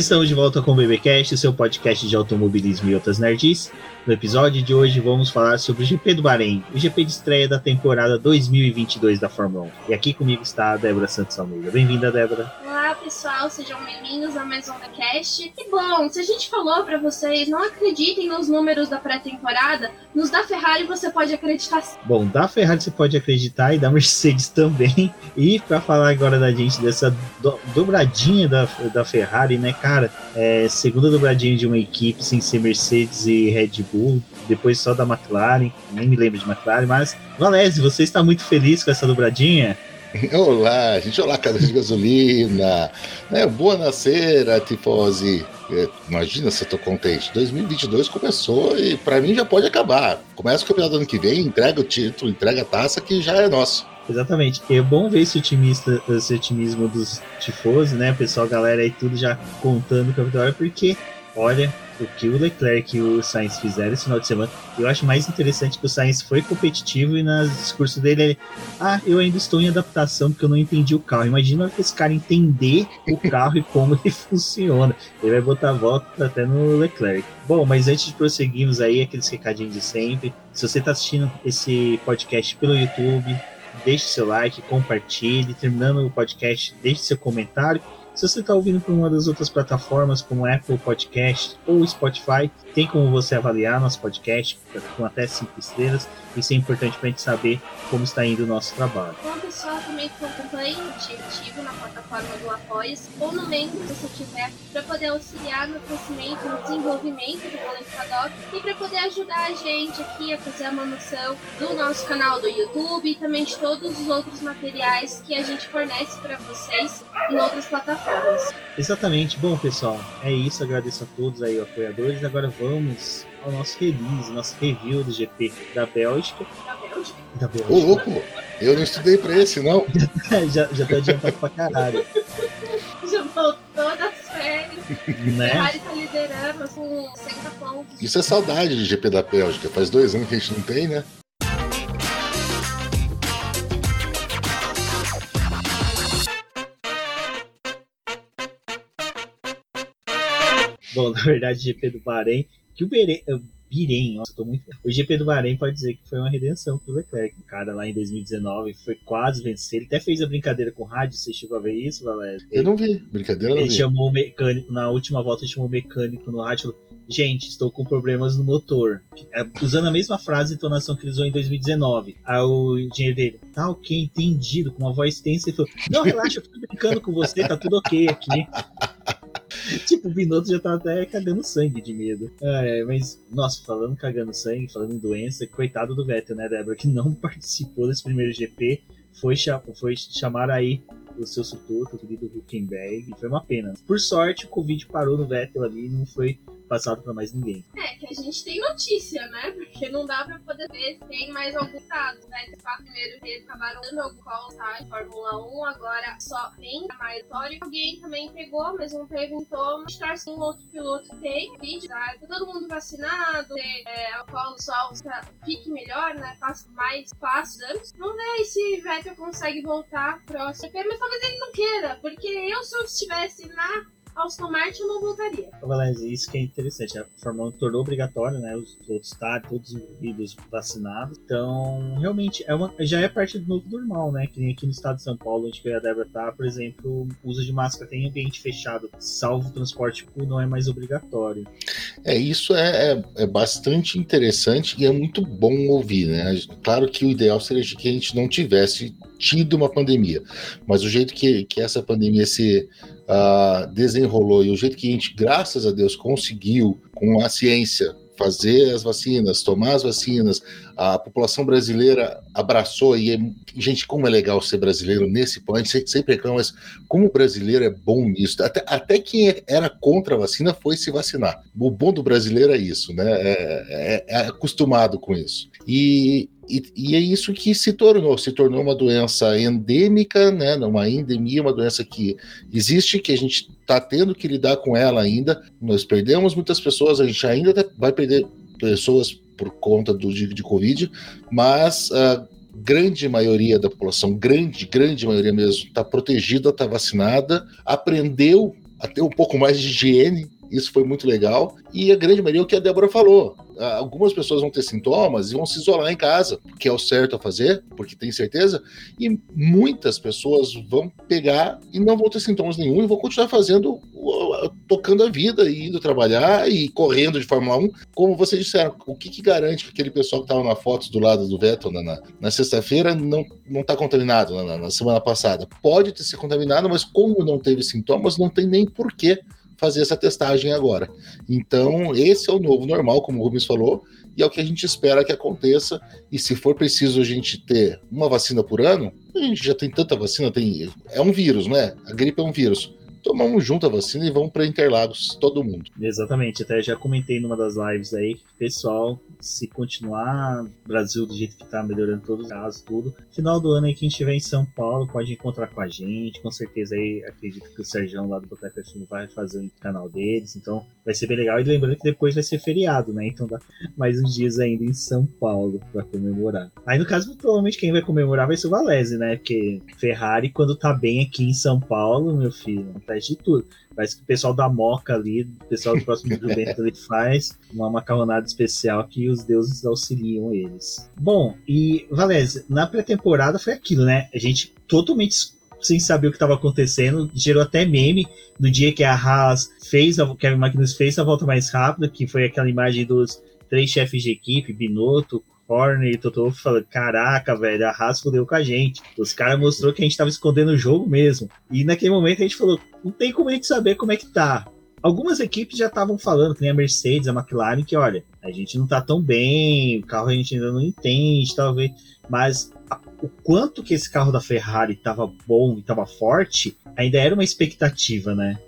Estamos de volta com o BBcast, seu podcast de automobilismo e outras nerds. No episódio de hoje vamos falar sobre o GP do Bahrein, o GP de estreia da temporada 2022 da Fórmula 1. E aqui comigo está a Débora Santos Almeida. Bem-vinda, Débora. Olá, pessoal, sejam bem-vindos a mais um BBcast. E bom, se a gente falou para vocês, não acreditem nos números da pré-temporada, nos da Ferrari você pode acreditar sim. Bom, da Ferrari você pode acreditar e da Mercedes também. E para falar agora da gente dessa do dobradinha da, da Ferrari, né, cara? É, segunda dobradinha de uma equipe sem ser Mercedes e Red Bull, depois só da McLaren, nem me lembro de McLaren, mas Valese, você está muito feliz com essa dobradinha? Olá, gente, olá, casa de gasolina. É, boa nascera, tifose. É, imagina se eu tô contente. 2022 começou e para mim já pode acabar. Começa o campeonato ano que vem, entrega o título, entrega a taça que já é nosso. Exatamente. É bom ver esse, otimista, esse otimismo dos tifosos, né? Pessoal, galera aí, tudo já contando o campeonato, porque, olha, o que o Leclerc e o Sainz fizeram esse final de semana, eu acho mais interessante que o Sainz foi competitivo e no discurso dele ele, ah, eu ainda estou em adaptação porque eu não entendi o carro. Imagina esse cara entender o carro e como ele funciona. Ele vai botar a volta até no Leclerc. Bom, mas antes de prosseguirmos aí, aqueles recadinhos de sempre, se você está assistindo esse podcast pelo YouTube, deixe seu like, compartilhe. Terminando o podcast, deixe seu comentário. Se você está ouvindo por uma das outras plataformas, como Apple Podcast ou Spotify, tem como você avaliar nosso podcast com até 5 estrelas. Isso é importante para a gente saber como está indo o nosso trabalho. Bom, pessoal, também que acompanhe o ativo na plataforma do apoia ou no membro, se você tiver, para poder auxiliar no crescimento, no desenvolvimento do Boleto Paddock e para poder ajudar a gente aqui a fazer a manutenção do nosso canal do YouTube e também de todos os outros materiais que a gente fornece para vocês em outras plataformas. Exatamente. Bom, pessoal, é isso. Agradeço a todos aí, apoiadores. Agora vamos ao nosso release, nosso review do GP da Bélgica. Da Bélgica? Da Bélgica. Ô, louco, eu não estudei pra esse, não. já, já tô adiantado pra caralho. Já voltou das férias. Né? Ferrari tá liderando com 60 pontos. Isso é saudade de GP da Bélgica. Faz dois anos que a gente não tem, né? Bom, na verdade, GP do Bahrein, que o Bahrein, nossa, tô muito. O GP do Bahrein pode dizer que foi uma redenção pro Leclerc. O cara lá em 2019 foi quase vencer. Ele até fez a brincadeira com o rádio. Você chegou a ver isso, Valério? Eu não vi. Brincadeira, não Ele vi. chamou o mecânico, na última volta, chamou o mecânico no rádio e falou: Gente, estou com problemas no motor. É, usando a mesma frase e entonação que ele usou em 2019. Aí o engenheiro dele, tá ok, entendido, com uma voz tensa, ele falou: Não, relaxa, eu tô brincando com você, tá tudo ok aqui. tipo, o Binotto já tá até cagando sangue de medo. É, mas, nossa, falando cagando sangue, falando em doença, coitado do Vettel, né, Débora, que não participou desse primeiro GP, foi, foi chamar aí o seu substituto, o querido Huckenberg, foi uma pena. Por sorte, o Covid parou no Vettel ali não foi passado para mais ninguém. É, que a gente tem notícia, né? Porque não dá pra poder ver se tem mais algum caso, né? Os quatro primeiros dias acabaram dando algum call, tá? Fórmula 1, agora só tem a maior Alguém também pegou, mas não teve. Mostrar se um outro piloto tem vídeo, tá? Tá todo mundo vacinado, ter, é, alcohol só fique melhor, né? Faça mais fácil anos. Vamos ver se Vettel consegue voltar próximo. Mas talvez ele não queira, porque eu, se eu estivesse na Aston Martin, eu não voltaria. Valência, isso que é interessante. A Fórmula 1 tornou obrigatório, né? Os outros estádios, todos envolvidos vacinados. Então, realmente, é uma, já é parte do novo normal, né? Que nem aqui no estado de São Paulo, onde a Débora tá, por exemplo, o uso de máscara tem ambiente fechado, salvo o transporte público, não é mais obrigatório. É, isso é, é, é, bastante interessante e é muito bom ouvir, né? Claro que o ideal seria que a gente não tivesse tido uma pandemia, mas o jeito que, que essa pandemia se uh, desenrolou e o jeito que a gente, graças a Deus, conseguiu com a ciência fazer as vacinas, tomar as vacinas, a população brasileira abraçou e, gente, como é legal ser brasileiro nesse ponto, sempre reclama, mas como o brasileiro é bom nisso, até, até quem era contra a vacina foi se vacinar. O bom do brasileiro é isso, né? É, é, é acostumado com isso. E, e, e, é isso que se tornou, se tornou uma doença endêmica, né, uma endemia, uma doença que existe, que a gente está tendo que lidar com ela ainda. Nós perdemos muitas pessoas, a gente ainda vai perder pessoas por conta do de, de Covid, mas a grande maioria da população, grande, grande maioria mesmo, está protegida, está vacinada, aprendeu a ter um pouco mais de higiene isso foi muito legal. E a grande maioria é o que a Débora falou. Algumas pessoas vão ter sintomas e vão se isolar em casa, que é o certo a fazer, porque tem certeza. E muitas pessoas vão pegar e não vão ter sintomas nenhum e vão continuar fazendo, tocando a vida e indo trabalhar e correndo de Fórmula 1. Como vocês disseram, o que, que garante que aquele pessoal que estava na foto do lado do Vettel na, na, na sexta-feira não está contaminado na, na semana passada? Pode ter se contaminado, mas como não teve sintomas, não tem nem porquê fazer essa testagem agora. Então, esse é o novo normal, como o Rubens falou, e é o que a gente espera que aconteça. E se for preciso a gente ter uma vacina por ano, a gente já tem tanta vacina, tem é um vírus, né? A gripe é um vírus tomamos junto a vacina e vamos para Interlagos, todo mundo. Exatamente, até já comentei numa das lives aí, pessoal, se continuar Brasil do jeito que tá, melhorando todos os casos, tudo, final do ano aí, quem estiver em São Paulo pode encontrar com a gente, com certeza aí, acredito que o Sérgio lá do Boteco FM vai fazer o canal deles, então vai ser bem legal, e lembrando que depois vai ser feriado, né, então dá mais uns dias ainda em São Paulo para comemorar. Aí no caso, provavelmente quem vai comemorar vai ser o Valese, né, porque Ferrari quando tá bem aqui em São Paulo, meu filho, de tudo. Parece que o pessoal da Moca ali, o pessoal do próximo do ele faz uma macarronada especial que os deuses auxiliam eles. Bom, e Valézia, na pré-temporada foi aquilo, né? A gente totalmente sem saber o que estava acontecendo, gerou até meme no dia que a Haas fez, a Kevin Magnus fez a volta mais rápida, que foi aquela imagem dos três chefes de equipe, Binotto, Horner e Toto falando: Caraca, velho, a Haas fudeu com a gente. Os caras mostrou que a gente tava escondendo o jogo mesmo. E naquele momento a gente falou: Não tem como a gente saber como é que tá. Algumas equipes já estavam falando, que nem a Mercedes, a McLaren, que olha, a gente não tá tão bem, o carro a gente ainda não entende, talvez, mas o quanto que esse carro da Ferrari estava bom e estava forte, ainda era uma expectativa, né?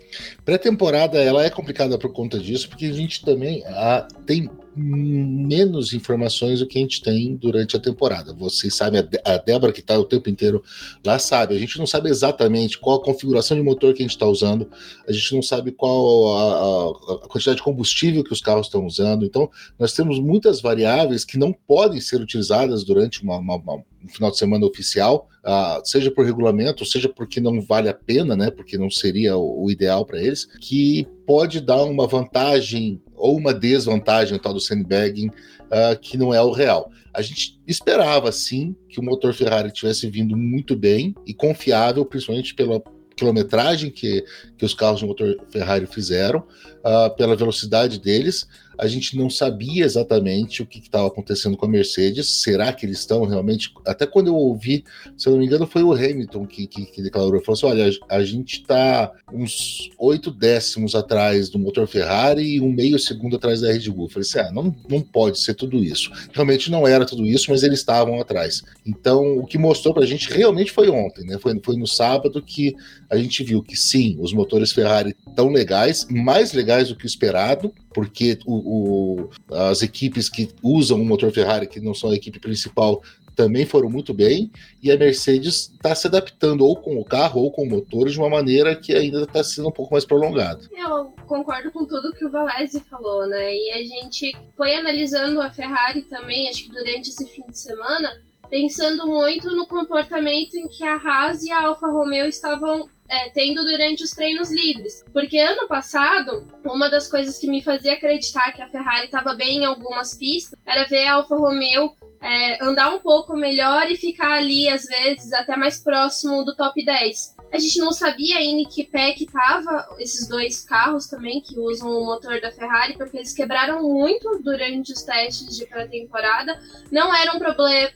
Pré-temporada ela é complicada por conta disso, porque a gente também ah, tem menos informações do que a gente tem durante a temporada. Vocês sabem, a Débora que está o tempo inteiro lá sabe, a gente não sabe exatamente qual a configuração de motor que a gente está usando, a gente não sabe qual a, a, quantidade de combustível que os carros estão usando, então nós temos muitas variáveis que não podem ser utilizadas durante uma, uma, uma um final de semana oficial, uh, seja por regulamento, seja porque não vale a pena, né, porque não seria o, o ideal para eles, que pode dar uma vantagem ou uma desvantagem, tal do sandbagging, uh, que não é o real. A gente esperava, sim, que o motor Ferrari tivesse vindo muito bem e confiável, principalmente pela quilometragem que, que os carros de motor Ferrari fizeram, uh, pela velocidade deles, a gente não sabia exatamente o que estava acontecendo com a Mercedes. Será que eles estão realmente. Até quando eu ouvi, se eu não me engano, foi o Hamilton que, que, que declarou: falou assim: olha, a gente está uns oito décimos atrás do motor Ferrari e um meio segundo atrás da Red Bull. Eu falei assim: ah, não, não pode ser tudo isso. Realmente não era tudo isso, mas eles estavam atrás. Então, o que mostrou para a gente realmente foi ontem, né? Foi, foi no sábado que a gente viu que sim, os motores Ferrari tão legais, mais legais do que o esperado, porque o, o, as equipes que usam o motor Ferrari, que não são a equipe principal, também foram muito bem, e a Mercedes está se adaptando ou com o carro ou com o motor de uma maneira que ainda está sendo um pouco mais prolongado. Eu concordo com tudo que o Valese falou, né? E a gente foi analisando a Ferrari também, acho que durante esse fim de semana, pensando muito no comportamento em que a Haas e a Alfa Romeo estavam é, tendo durante os treinos livres. Porque ano passado, uma das coisas que me fazia acreditar que a Ferrari estava bem em algumas pistas era ver a Alfa Romeo é, andar um pouco melhor e ficar ali, às vezes, até mais próximo do top 10. A gente não sabia ainda que pé que tava esses dois carros também, que usam o motor da Ferrari, porque eles quebraram muito durante os testes de pré-temporada. Não eram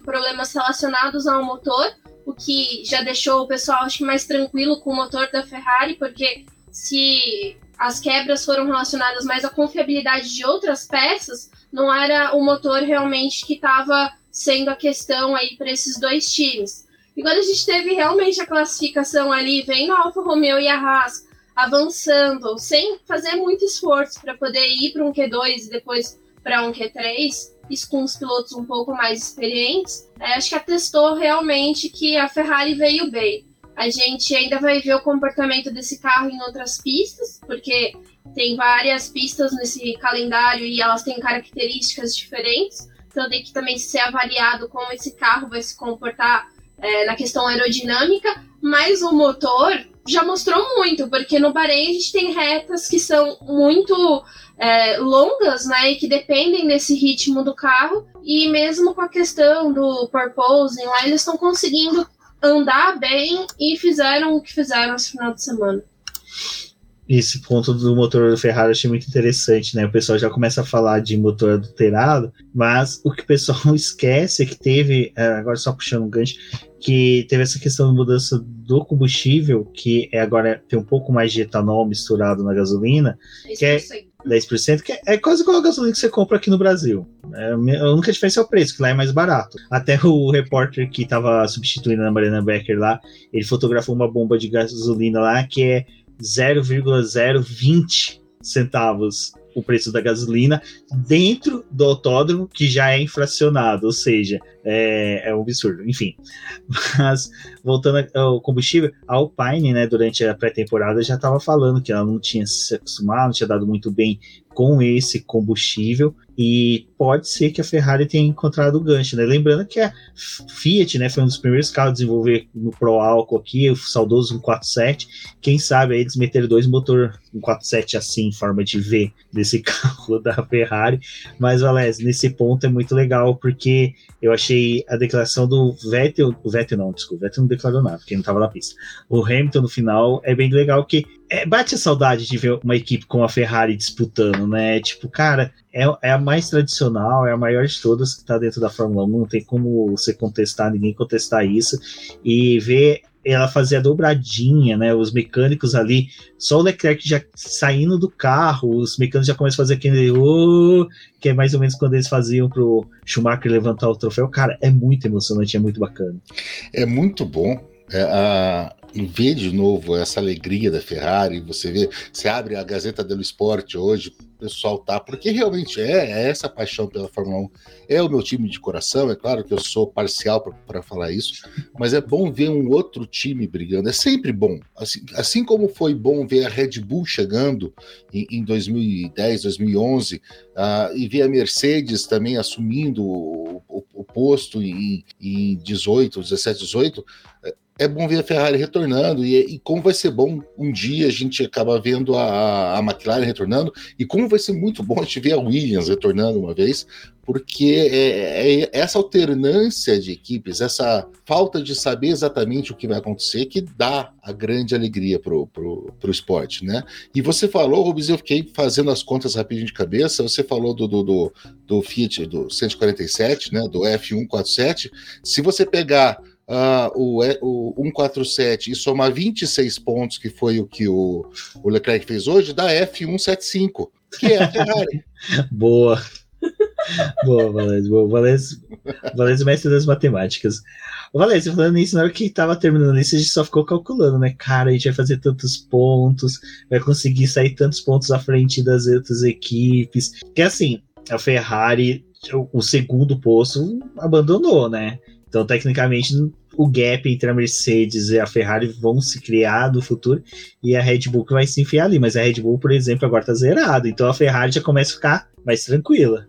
problemas relacionados ao motor, o que já deixou o pessoal acho mais tranquilo com o motor da Ferrari, porque se as quebras foram relacionadas mais à confiabilidade de outras peças, não era o motor realmente que estava sendo a questão aí para esses dois times. E quando a gente teve realmente a classificação ali, vendo a Alfa Romeo e a Haas avançando, sem fazer muito esforço para poder ir para um Q2 e depois para um Q3, isso com os pilotos um pouco mais experientes, é, acho que atestou realmente que a Ferrari veio bem. A gente ainda vai ver o comportamento desse carro em outras pistas, porque tem várias pistas nesse calendário e elas têm características diferentes. Então tem que também ser avaliado como esse carro vai se comportar é, na questão aerodinâmica. Mas o motor já mostrou muito, porque no Bahrein a gente tem retas que são muito é, longas, né, e que dependem desse ritmo do carro, e mesmo com a questão do purposing lá, eles estão conseguindo andar bem e fizeram o que fizeram esse final de semana esse ponto do motor do Ferrari eu achei muito interessante, né? O pessoal já começa a falar de motor adulterado, mas o que o pessoal esquece é que teve, é, agora só puxando um gancho, que teve essa questão de mudança do combustível, que é agora tem um pouco mais de etanol misturado na gasolina, 10%. que é 10%, que é quase igual a gasolina que você compra aqui no Brasil. É, a única diferença é o preço, que lá é mais barato. Até o repórter que estava substituindo a Mariana Becker lá, ele fotografou uma bomba de gasolina lá que é 0,020 centavos o preço da gasolina dentro do autódromo que já é inflacionado, ou seja, é, é um absurdo. Enfim, mas voltando ao combustível, a Alpine, né, durante a pré-temporada já estava falando que ela não tinha se acostumado, não tinha dado muito bem com esse combustível e pode ser que a Ferrari tenha encontrado o gancho, né? Lembrando que a Fiat, né, foi um dos primeiros carros a desenvolver no Pro álcool aqui, o saudoso 147. Quem sabe aí eles meteram dois motor 147 assim, em forma de V desse carro da Ferrari. Mas, Valéz, nesse ponto é muito legal porque eu achei a declaração do Vettel, o Vettel não, desculpa, o Vettel não declarou nada, porque não estava na pista. O Hamilton no final é bem legal que é, bate a saudade de ver uma equipe com a Ferrari disputando, né? Tipo, cara, é, é a mais tradicional, é a maior de todas que está dentro da Fórmula 1, não tem como você contestar, ninguém contestar isso. E ver ela fazer a dobradinha, né? Os mecânicos ali, só o Leclerc já saindo do carro, os mecânicos já começam a fazer aquele oh, que é mais ou menos quando eles faziam pro Schumacher levantar o troféu. Cara, é muito emocionante, é muito bacana. É muito bom. É, a, ver de novo essa alegria da Ferrari, você vê, você abre a Gazeta dello Sport hoje, o pessoal tá, porque realmente é, é, essa paixão pela Fórmula 1. É o meu time de coração, é claro que eu sou parcial para falar isso, mas é bom ver um outro time brigando, é sempre bom. Assim, assim como foi bom ver a Red Bull chegando em, em 2010, 2011, uh, e ver a Mercedes também assumindo o, o, o posto em, em 18, 17, 18 é bom ver a Ferrari retornando e, e, como vai ser bom um dia a gente acaba vendo a, a McLaren retornando e como vai ser muito bom a gente ver a Williams retornando uma vez, porque é, é essa alternância de equipes, essa falta de saber exatamente o que vai acontecer que dá a grande alegria pro, pro, pro esporte, né? E você falou, Rubens, eu fiquei fazendo as contas rapidinho de cabeça, você falou do, do, do, do Fiat, do 147, né, do F147, se você pegar uh, o, o 147 e somar 26 pontos, que foi o que o, o Leclerc fez hoje, dá F175, que é a Ferrari. Boa. Boa, Valézio. Boa. Valézio, Valézio mestre das matemáticas. Valézio, falando nisso, na hora que tava terminando isso, a gente só ficou calculando, né? Cara, a gente vai fazer tantos pontos, vai conseguir sair tantos pontos à frente das outras equipes. Que assim, a Ferrari, o segundo posto, abandonou, né? Então, tecnicamente, o gap entre a Mercedes e a Ferrari vão se criar no futuro e a Red Bull que vai se enfiar ali. Mas a Red Bull, por exemplo, agora está zerado. Então a Ferrari já começa a ficar mais tranquila.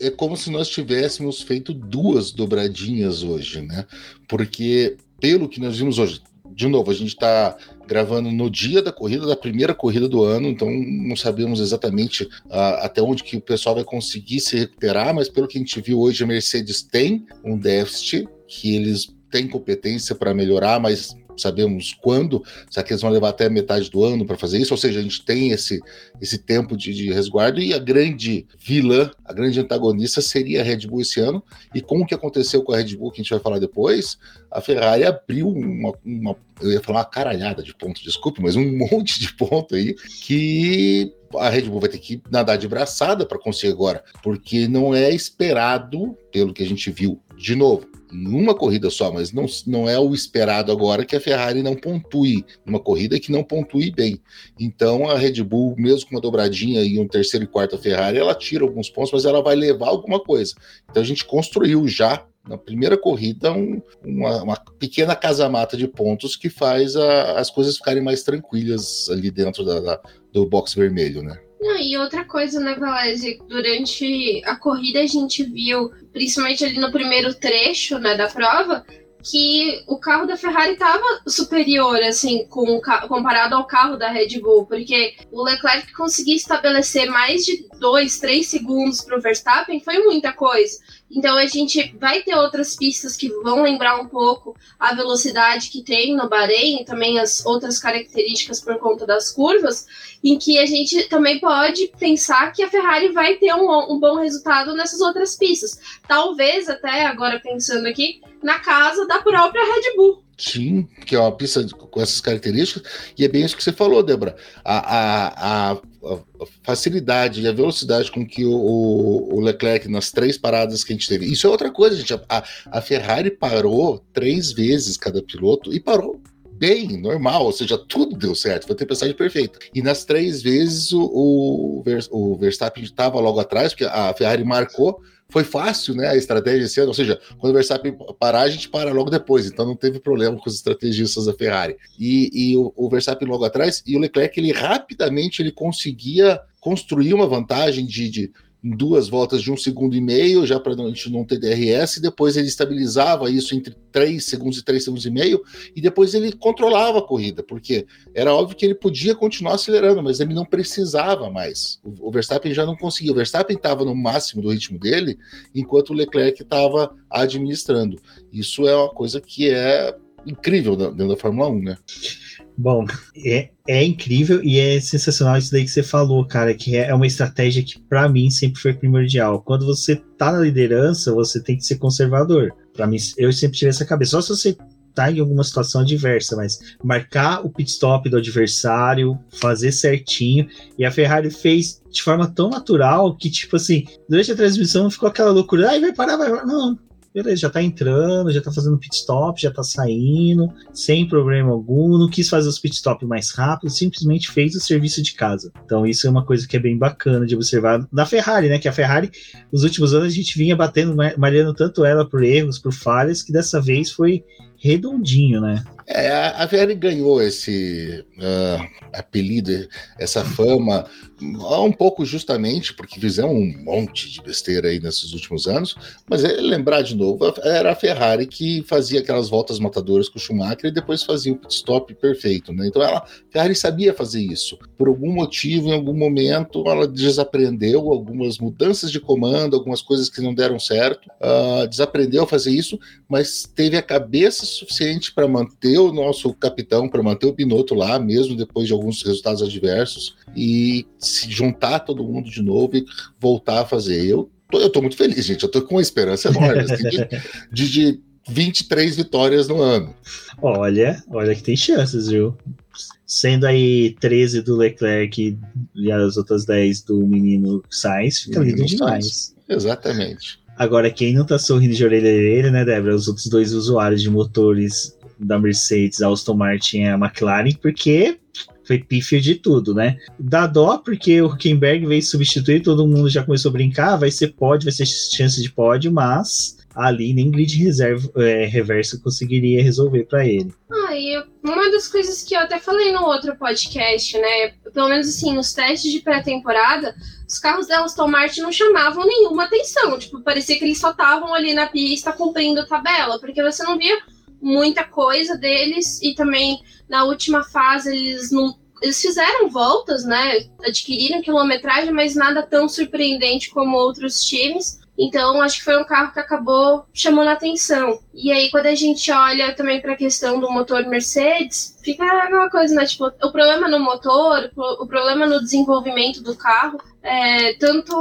É, é como se nós tivéssemos feito duas dobradinhas hoje, né? Porque, pelo que nós vimos hoje, de novo, a gente está gravando no dia da corrida, da primeira corrida do ano, então não sabemos exatamente uh, até onde que o pessoal vai conseguir se recuperar, mas pelo que a gente viu hoje, a Mercedes tem um déficit que eles têm competência para melhorar, mas sabemos quando, será que eles vão levar até metade do ano para fazer isso? Ou seja, a gente tem esse, esse tempo de, de, resguardo e a grande vilã, a grande antagonista seria a Red Bull esse ano. E com o que aconteceu com a Red Bull, que a gente vai falar depois, a Ferrari abriu uma, uma eu ia falar uma caralhada de pontos, desculpe, mas um monte de ponto aí que a Red Bull vai ter que nadar de braçada para conseguir agora, porque não é esperado, pelo que a gente viu, de novo, numa corrida só, mas não, não é o esperado agora que a Ferrari não pontue numa corrida que não pontue bem. Então a Red Bull, mesmo com uma dobradinha e um terceiro e quarto a Ferrari, ela tira alguns pontos, mas ela vai levar alguma coisa. Então a gente construiu já na primeira corrida um, uma, uma, pequena casamata de pontos que faz a, as coisas ficarem mais tranquilas ali dentro da, da, do box vermelho, né? Não, e outra coisa, né, Valese? Durante a corrida a gente viu, principalmente ali no primeiro trecho né, da prova, que o carro da Ferrari estava superior, assim, com, comparado ao carro da Red Bull, porque o Leclerc conseguir estabelecer mais de 2, 3 segundos para o Verstappen foi muita coisa. Então a gente vai ter outras pistas que vão lembrar um pouco a velocidade que tem no Bahrein e também as outras características por conta das curvas, em que a gente também pode pensar que a Ferrari vai ter um, um bom resultado nessas outras pistas. Talvez até agora pensando aqui na casa da própria Red Bull. Sim, que é uma pista com essas características, e é bem isso que você falou, Débora. A, a, a, facilidade e a velocidade com que o, o, Leclerc, nas três paradas que a gente teve. Isso é outra coisa, gente. A, a Ferrari parou três vezes cada piloto e parou bem, normal, ou seja, tudo deu certo, foi a tempestade perfeita. E nas três vezes o, o, o Verstappen estava logo atrás, porque a Ferrari marcou foi fácil, né, a estratégia esse ano, ou seja, quando o Verstappen parar, a gente para logo depois, então não teve problema com os estrategistas da Ferrari. E, e o, o, Verstappen logo atrás, e o Leclerc, ele rapidamente ele conseguia construir uma vantagem de, de em duas voltas de um segundo e meio, já para a gente não ter DRS, depois ele estabilizava isso entre três segundos e três segundos e meio, e depois ele controlava a corrida, porque era óbvio que ele podia continuar acelerando, mas ele não precisava mais. O, Verstappen já não conseguia. O Verstappen estava no máximo do ritmo dele, enquanto o Leclerc estava administrando. Isso é uma coisa que é incrível dentro da Fórmula 1, né? Bom, é, é incrível e é sensacional isso daí que você falou, cara, que é uma estratégia que para mim sempre foi primordial. Quando você tá na liderança, você tem que ser conservador. Para mim, eu sempre tive essa cabeça. Só se você tá em alguma situação adversa, mas marcar o pit stop do adversário, fazer certinho. E a Ferrari fez de forma tão natural que, tipo assim, durante a transmissão ficou aquela loucura. Ai, vai parar, vai parar. Não, beleza, já tá entrando, já tá fazendo pit stop, já tá saindo, sem problema algum, não quis fazer os pit stop mais rápido, simplesmente fez o serviço de casa. Então isso é uma coisa que é bem bacana de observar na Ferrari, né? Que a Ferrari, nos últimos anos a gente vinha batendo, malhando tanto ela por erros, por falhas, que dessa vez foi redondinho, né? É, a Ferrari ganhou esse uh, apelido, essa fama, um pouco justamente porque fizeram um monte de besteira aí nesses últimos anos, mas é lembrar de novo, era a Ferrari que fazia aquelas voltas matadoras com o Schumacher e depois fazia o pit stop perfeito, né? Então ela, a Ferrari sabia fazer isso. Por algum motivo, em algum momento, ela desaprendeu algumas mudanças de comando, algumas coisas que não deram certo, uh, desaprendeu a fazer isso, mas teve a cabeça suficiente para manter manter o nosso capitão, para manter o Binotto lá, mesmo depois de alguns resultados adversos, e se juntar todo mundo de novo e voltar a fazer. Eu tô, eu tô muito feliz, gente. Eu tô com uma esperança enorme assim, de, de, de 23 vitórias no ano. Olha, olha que tem chances, viu? Sendo aí 13 do Leclerc e as outras 10 do menino Sainz, fica lindo demais. Exatamente. Agora, quem não tá sorrindo de orelha a orelha, né, Débora? Os outros dois usuários de motores da Mercedes, a Aston Martin e a McLaren, porque foi pífio de tudo, né? Dá dó porque o Huckenberg veio substituir, todo mundo já começou a brincar, vai ser pódio, vai ser chance de pódio, mas ali nem grid reserva, é, reverso conseguiria resolver para ele. Ah, e uma das coisas que eu até falei no outro podcast, né? Pelo menos assim, nos testes de pré-temporada, os carros da Aston Martin não chamavam nenhuma atenção. Tipo, parecia que eles só estavam ali na pista cumprindo tabela, porque você não via muita coisa deles e também na última fase eles não eles fizeram voltas, né? Adquiriram quilometragem, mas nada tão surpreendente como outros times. Então, acho que foi um carro que acabou chamando a atenção. E aí, quando a gente olha também para a questão do motor Mercedes, fica aquela coisa, né? Tipo, o problema no motor, o problema no desenvolvimento do carro, é, tanto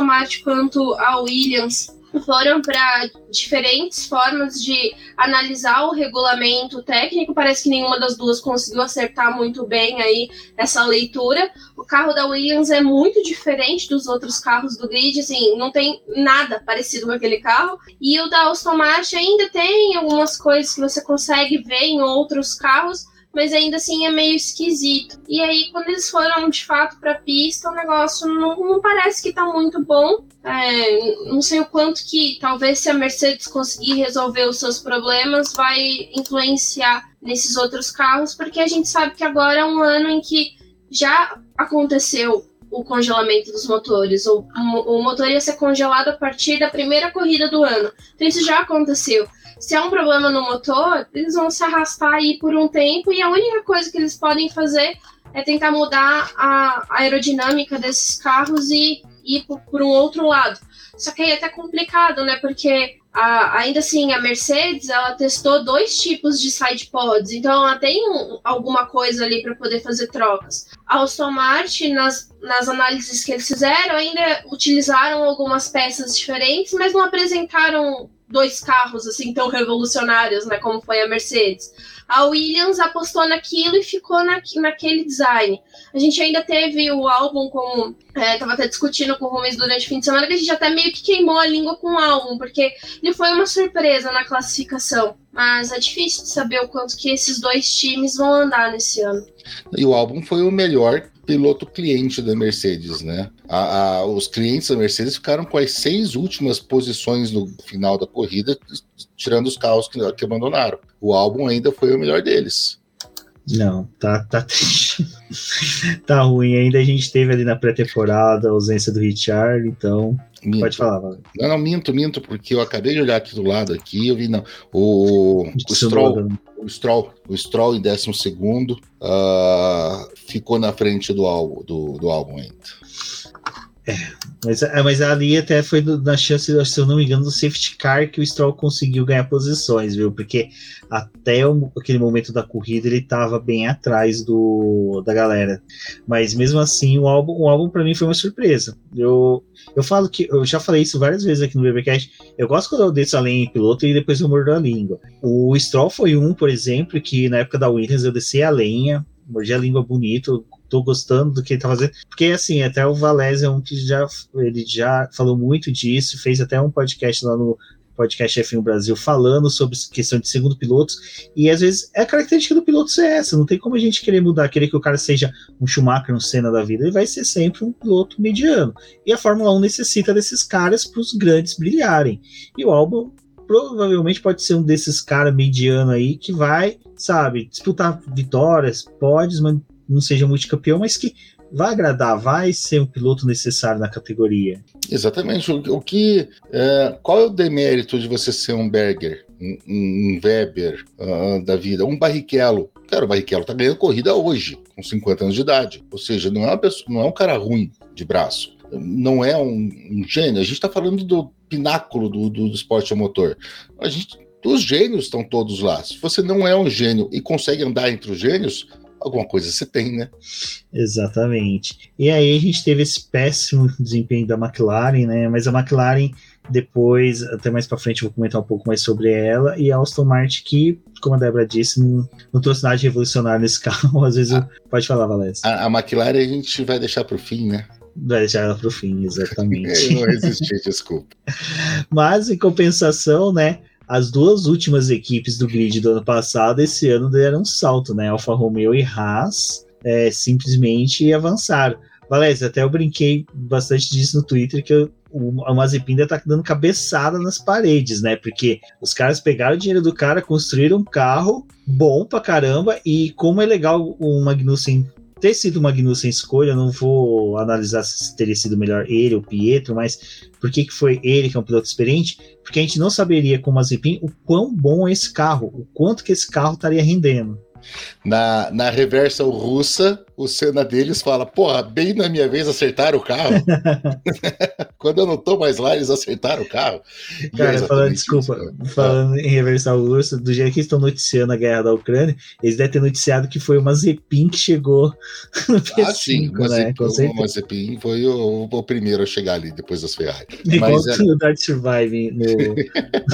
Martin quanto a Williams foram para diferentes formas de analisar o regulamento técnico. Parece que nenhuma das duas conseguiu acertar muito bem aí essa leitura. O carro da Williams é muito diferente dos outros carros do grid, assim, não tem nada parecido com aquele carro. E o da Aston Martin ainda tem algumas coisas que você consegue ver em outros carros, mas ainda assim é meio esquisito. E aí, quando eles foram de fato para a pista, o negócio não, não, parece que tá muito bom. É, não sei o quanto que talvez se a Mercedes conseguir resolver os seus problemas vai influenciar nesses outros carros, porque a gente sabe que agora é um ano em que já aconteceu o congelamento dos motores. O, o motor ia ser congelado a partir da primeira corrida do ano. Então isso já aconteceu. Se há um problema no motor, eles vão se arrastar aí por um tempo e a única coisa que eles podem fazer é tentar mudar a aerodinâmica desses carros e ir por, por um outro lado. Só que aí é até complicado, né? Porque a, ainda assim a Mercedes ela testou dois tipos de side pods, então ela tem um, alguma coisa ali para poder fazer trocas. A Aston Martin, nas, nas análises que eles fizeram, ainda utilizaram algumas peças diferentes, mas não apresentaram dois carros assim tão revolucionários, né, como foi a Mercedes. A Williams apostou naquilo e ficou na, naquele design. A gente ainda teve o álbum com. É, tava até discutindo com o Rubens durante o fim de semana que a gente até meio que queimou a língua com o álbum, porque ele foi uma surpresa na classificação. Mas é difícil de saber o quanto que esses dois times vão andar nesse ano. E o álbum foi o melhor piloto cliente da Mercedes, né? A, a, os clientes da Mercedes ficaram com as seis últimas posições no final da corrida, tirando os carros que, que abandonaram. O álbum ainda foi o melhor deles. Não, tá, tá triste. tá ruim. Ainda a gente teve ali na pré-temporada a ausência do Richard, então. Minto. Pode falar, Valeu. Não, não, minto, minto, porque eu acabei de olhar aqui do lado aqui eu vi, não. O, o Stroll, o Stroll, o Stroll em 12 segundo uh, ficou na frente do álbum, do, do álbum ainda. É, mas, é, mas ali até foi na chance, se eu não me engano, do safety car que o Stroll conseguiu ganhar posições, viu? Porque até o, aquele momento da corrida ele estava bem atrás do, da galera. Mas mesmo assim, o álbum, o álbum para mim foi uma surpresa. Eu, eu falo que eu já falei isso várias vezes aqui no BBcast. Eu gosto quando eu desço a lenha em piloto e depois eu mordo a língua. O Stroll foi um, por exemplo, que na época da Williams eu desci a lenha, mordi a língua bonito, tô gostando do que ele tá fazendo. Porque, assim, até o Valézio é um que já, ele já falou muito disso, fez até um podcast lá no podcast F1 Brasil falando sobre questão de segundo pilotos. E às vezes é a característica do piloto ser essa. Não tem como a gente querer mudar, querer que o cara seja um Schumacher, um Senna da vida. Ele vai ser sempre um piloto mediano. E a Fórmula 1 necessita desses caras para os grandes brilharem. E o Albon provavelmente pode ser um desses caras mediano aí que vai, sabe, disputar vitórias, pode, mas não seja multicampeão, mas que vai agradar, vai ser um piloto necessário na categoria. Exatamente. O, que, é, qual é o demérito de você ser um Berger, um, um Weber uh, da vida, um Barrichello? Cara, o Barrichello tá ganhando corrida hoje, com 50 anos de idade. Ou seja, não é, pessoa, não é um cara ruim de braço. Não é um, um gênio. A gente está falando do pináculo do, do, do esporte a motor. A gente os gênios estão todos lá. Se você não é um gênio e consegue andar entre os gênios, alguma coisa você tem, né? Exatamente. E aí a gente teve esse péssimo desempenho da McLaren, né? Mas a McLaren depois, até mais para frente, vou comentar um pouco mais sobre ela e a Aston Martin que, como a Débora disse, não, não trouxe nada de revolucionário nesse carro. Às vezes, pode falar, Valéria. A, a McLaren a gente vai deixar para o fim, né? Vai deixar ela para o fim, exatamente. Eu não resisti, desculpa. Mas, em compensação, né? as duas últimas equipes do grid do ano passado, esse ano deram um salto, né? Alfa Romeo e Haas é, simplesmente avançaram. Valéria, até eu brinquei bastante disso no Twitter, que eu, o, a Mazepin ainda tá dando cabeçada nas paredes, né? Porque os caras pegaram o dinheiro do cara, construíram um carro bom pra caramba, e como é legal o Magnussen ter sido o Magnussen escolha, não vou analisar se teria sido melhor ele ou Pietro, mas por que, que foi ele que é um piloto experiente? Porque a gente não saberia com o Mazepin o quão bom é esse carro, o quanto que esse carro estaria rendendo. Na, na reversa russa, o cena deles fala: Porra, bem na minha vez acertaram o carro. Quando eu não tô mais lá, eles acertaram o carro. Cara, é falando, desculpa, isso, falando em reversar o urso, do jeito que eles estão noticiando a guerra da Ucrânia, eles devem ter noticiado que foi o Mazepin que chegou no P5, ah, sim, né? o Mazepin foi o, o, primeiro a chegar ali depois das Ferrari. Igual Mas, é... no Dark Survive no,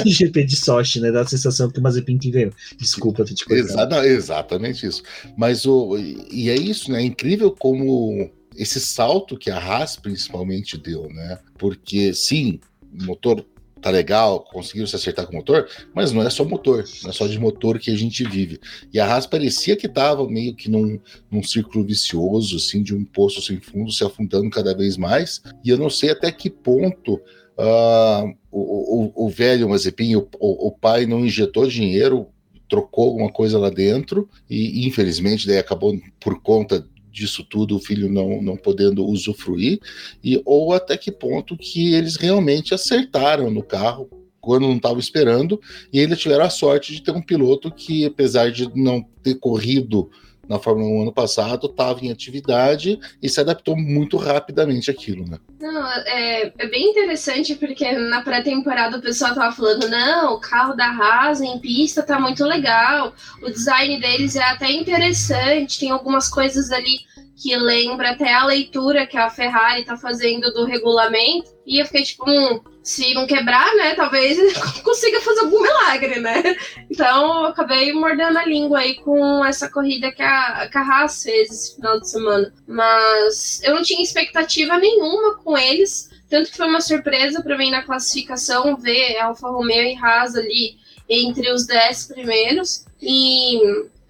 no GP de Sochi, né? Dá a sensação que o Mazepin que veio. Desculpa, tô te cortando. exatamente isso. Mas o. E é isso, né? É incrível como esse salto que a Haas principalmente deu, né? Porque sim, motor tá legal, conseguiram se acertar com o motor, mas não é só motor, não é só de motor que a gente vive. E a Haas parecia que estava meio que num, num círculo vicioso, assim, de um poço sem fundo, se afundando cada vez mais. E eu não sei até que ponto uh, o, o, o, velho Mazepin, o, o pai, não injetou dinheiro trocou alguma coisa lá dentro e infelizmente daí acabou por conta disso tudo, o filho não, não podendo usufruir, e ou até que ponto que eles realmente acertaram no carro quando não estava esperando, e ainda tiveram a sorte de ter um piloto que, apesar de não ter corrido na Fórmula 1 ano passado, estava em atividade e se adaptou muito rapidamente àquilo, né? Não, é, é bem interessante porque na pré-temporada o pessoal tava falando, não, o carro da Haas em pista tá muito legal, o design deles é até interessante, tem algumas coisas ali que lembra até a leitura que a Ferrari tá fazendo do regulamento. E eu fiquei tipo, hum, se não quebrar, né, talvez consiga fazer algum milagre, né? Então eu acabei mordendo a língua aí com essa corrida que a, que a Haas fez esse final de semana. Mas eu não tinha expectativa nenhuma com eles. Tanto que foi uma surpresa para mim na classificação ver Alfa Romeo e Haas ali entre os dez primeiros. E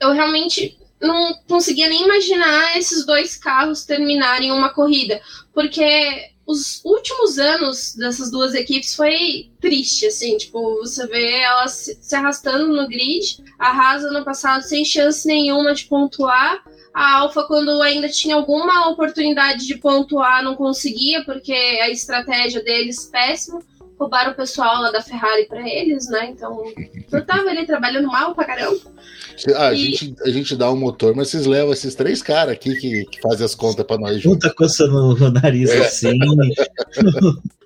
eu realmente não conseguia nem imaginar esses dois carros terminarem uma corrida, porque os últimos anos dessas duas equipes foi triste, assim, tipo, você vê elas se arrastando no grid, a Haas no passado sem chance nenhuma de pontuar, a Alfa quando ainda tinha alguma oportunidade de pontuar não conseguia, porque a estratégia deles péssima, roubaram o pessoal lá da Ferrari para eles, né, então eu tava ali trabalhando mal pra caramba. Ah, a, e... gente, a gente dá um motor, mas vocês levam esses três caras aqui que, que fazem as contas para nós. Puta coçando o nariz é. assim.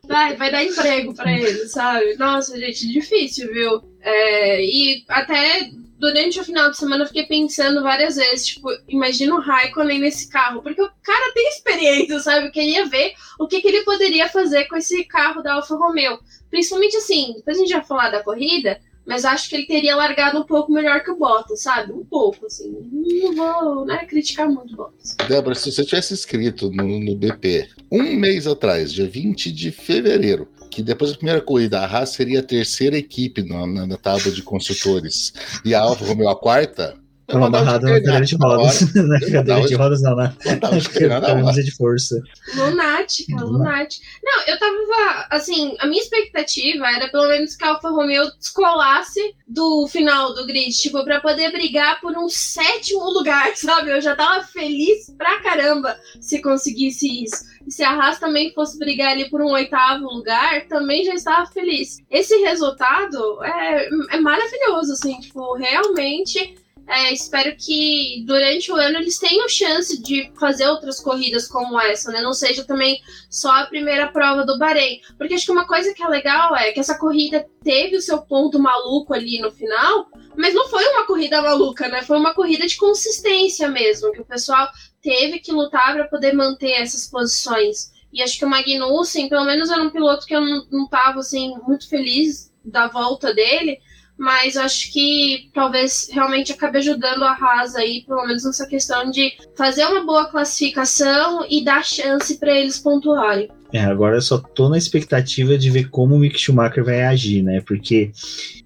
vai, vai dar emprego para eles, sabe? Nossa, gente, difícil, viu? É, e até durante o final de semana eu fiquei pensando várias vezes, tipo, imagina o Raikkonen nesse carro, porque o cara tem experiência, sabe? Eu queria ver o que, que ele poderia fazer com esse carro da Alfa Romeo. Principalmente assim, depois a gente vai falar da corrida, mas acho que ele teria largado um pouco melhor que o Bottas, sabe? Um pouco, assim. Não vou né, criticar muito o Bottas. Débora, se você tivesse escrito no, no BP um mês atrás, dia 20 de fevereiro, que depois da primeira corrida a Haas seria a terceira equipe na, na, na tábua de construtores. E a Alfa Romeo a quarta, Tava amarrado na cadeira de rodas. na cadeira de rodas, não, na camisa de força. Lunática, lunática. Não, eu tava. Assim, a minha expectativa era pelo menos que a Alfa Romeo descolasse do final do grid, tipo, pra poder brigar por um sétimo lugar, sabe? Eu já tava feliz pra caramba se conseguisse isso. E se a Haas também fosse brigar ali por um oitavo lugar, também já estava feliz. Esse resultado é, é maravilhoso, assim, tipo, realmente é, espero que durante o ano eles tenham chance de fazer outras corridas como essa, né? Não seja também só a primeira prova do Bahrein. Porque acho que uma coisa que é legal é que essa corrida teve o seu ponto maluco ali no final, mas não foi uma corrida maluca, né? Foi uma corrida de consistência mesmo, que o pessoal teve que lutar para poder manter essas posições. E acho que o Magnussen, pelo menos era um piloto que eu não, não tava assim, muito feliz da volta dele mas acho que talvez realmente acabe ajudando a Haas aí, pelo menos nessa questão de fazer uma boa classificação e dar chance para eles pontuarem. É, agora eu só tô na expectativa de ver como o Mick Schumacher vai agir, né? Porque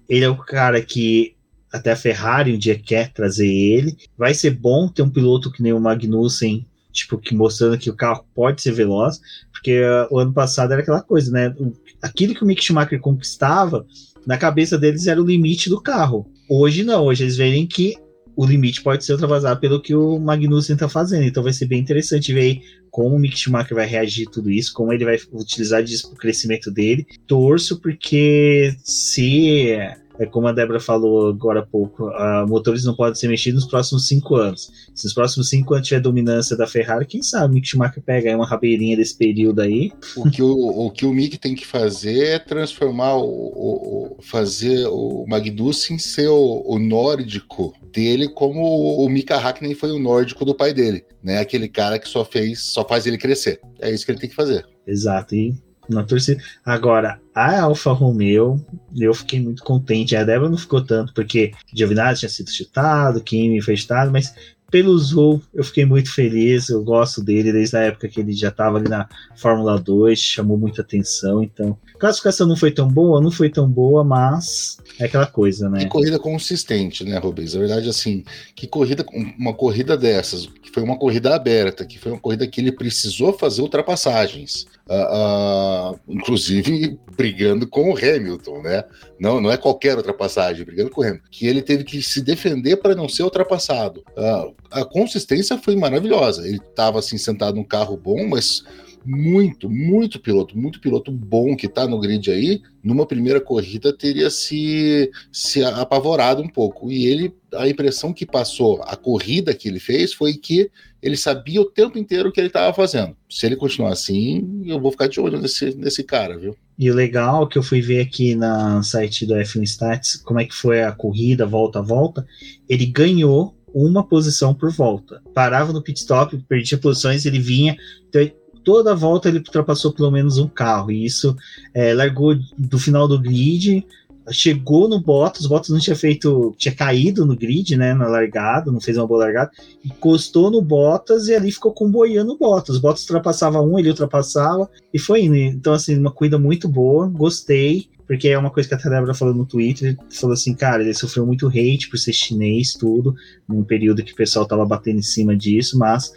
ele é o cara que até a Ferrari um dia quer trazer ele. Vai ser bom ter um piloto que nem o Magnussen, tipo, que mostrando que o carro pode ser veloz, porque uh, o ano passado era aquela coisa, né? Aquilo que o Mick Schumacher conquistava na cabeça deles era o limite do carro. Hoje não, hoje eles veem que o limite pode ser ultrapassado pelo que o Magnussen está fazendo. Então vai ser bem interessante ver como o Mick Schumacher vai reagir a tudo isso, como ele vai utilizar disso para o crescimento dele. Torço porque se é como a Débora falou agora há pouco, uh, motores não podem ser mexidos nos próximos cinco anos. Se nos próximos cinco anos tiver dominância da Ferrari, quem sabe o Mick Schumacher pega aí uma rabeirinha desse período aí. O que o, o, que o Mick tem que fazer é transformar o, o fazer o Magnussen ser o, o nórdico dele como o, o Mika Hakkinen foi o nórdico do pai dele, né? Aquele cara que só fez, só faz ele crescer. É isso que ele tem que fazer. Exato. E na torcida. Agora, a Alfa Romeo, eu fiquei muito contente. A Débora não ficou tanto, porque Giovinazzi tinha sido chutado, Kimi foi chutado, mas pelo Zou, eu fiquei muito feliz. Eu gosto dele desde a época que ele já estava ali na Fórmula 2, chamou muita atenção. Então, a classificação não foi tão boa, não foi tão boa, mas é aquela coisa, né? Que corrida consistente, né, Rubens? Na verdade, assim, que corrida, uma corrida dessas, que foi uma corrida aberta, que foi uma corrida que ele precisou fazer ultrapassagens. Uh, uh, inclusive brigando com o Hamilton, né? Não, não é qualquer ultrapassagem, brigando com o Hamilton. Que ele teve que se defender para não ser ultrapassado. Uh, a consistência foi maravilhosa. Ele estava assim sentado num carro bom, mas muito, muito piloto, muito piloto bom que está no grid aí, numa primeira corrida teria se, se apavorado um pouco. E ele, a impressão que passou, a corrida que ele fez, foi que ele sabia o tempo inteiro o que ele estava fazendo. Se ele continuar assim, eu vou ficar de olho nesse, nesse cara, viu? E o legal que eu fui ver aqui na site do F1 Stats, como é que foi a corrida, volta a volta, ele ganhou uma posição por volta. Parava no pit stop, perdia posições, ele vinha. Então, toda a volta ele ultrapassou pelo menos um carro. E isso é, largou do final do grid, chegou no Bottas, o Bottas não tinha feito, tinha caído no grid, né, na largada, não fez uma boa largada, encostou no Bottas e ali ficou comboiando o Bottas. O Bottas ultrapassava um, ele ultrapassava e foi indo. Então, assim, uma corrida muito boa, gostei porque é uma coisa que a Débora falou no Twitter, falou assim, cara, ele sofreu muito hate por ser chinês, tudo, num período que o pessoal tava batendo em cima disso, mas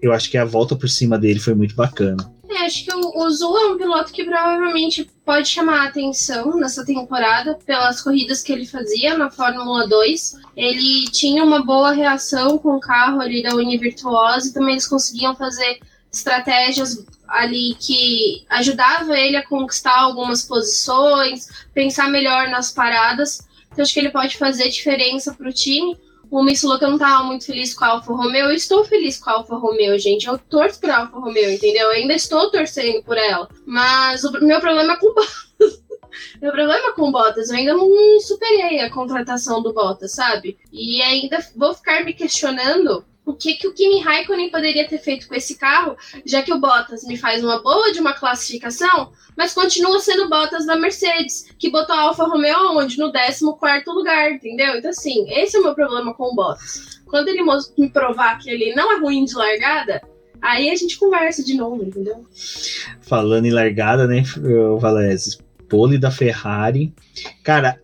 eu acho que a volta por cima dele foi muito bacana. É, acho que o, Zul é um piloto que provavelmente pode chamar a atenção nessa temporada pelas corridas que ele fazia na Fórmula 2. Ele tinha uma boa reação com o carro ali da Univirtuose, também eles conseguiam fazer estratégias ali que ajudava ele a conquistar algumas posições, pensar melhor nas paradas. Então acho que ele pode fazer diferença para o time. O Miss que eu não estava muito feliz com a Alfa Romeo. Eu estou feliz com a Alfa Romeo, gente. Eu torço para a Alfa Romeo, entendeu? Eu ainda estou torcendo por ela. Mas o meu problema é com o Bottas. meu problema com o Bottas, eu ainda não superei a contratação do Bottas, sabe? E ainda vou ficar me questionando o que, que o Kimi Raikkonen poderia ter feito com esse carro, já que o Bottas me faz uma boa de uma classificação, mas continua sendo Bottas da Mercedes, que botou a Alfa Romeo onde? No 14 lugar, entendeu? Então, assim, esse é o meu problema com o Bottas. Quando ele me provar que ele não é ruim de largada, aí a gente conversa de novo, entendeu? Falando em largada, né, Valese? Pole da Ferrari. Cara,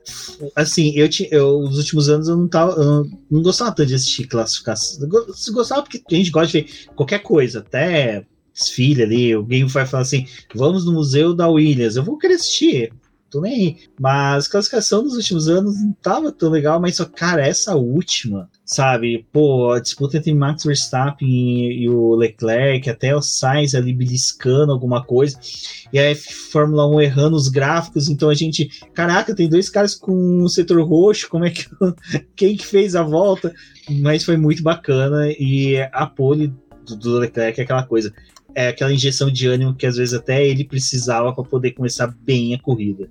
assim, eu, eu últimos anos eu não tava, eu não gostava tanto de assistir classificação. Eu gostava porque a gente gosta de ver qualquer coisa, até desfile ali, alguém vai falar assim, vamos no museu da Williams, eu vou querer assistir tô nem aí. Mas a classificação dos últimos anos não tava tão legal, mas só, cara, essa última, sabe? Pô, a disputa entre Max Verstappen e, e o Leclerc, até o Sainz ali beliscando alguma coisa, e a Fórmula 1 errando os gráficos, então a gente, caraca, tem dois caras com o setor roxo, como é que. quem que fez a volta? Mas foi muito bacana, e a pole do, do Leclerc é aquela coisa é aquela injeção de ânimo que às vezes até ele precisava para poder começar bem a corrida.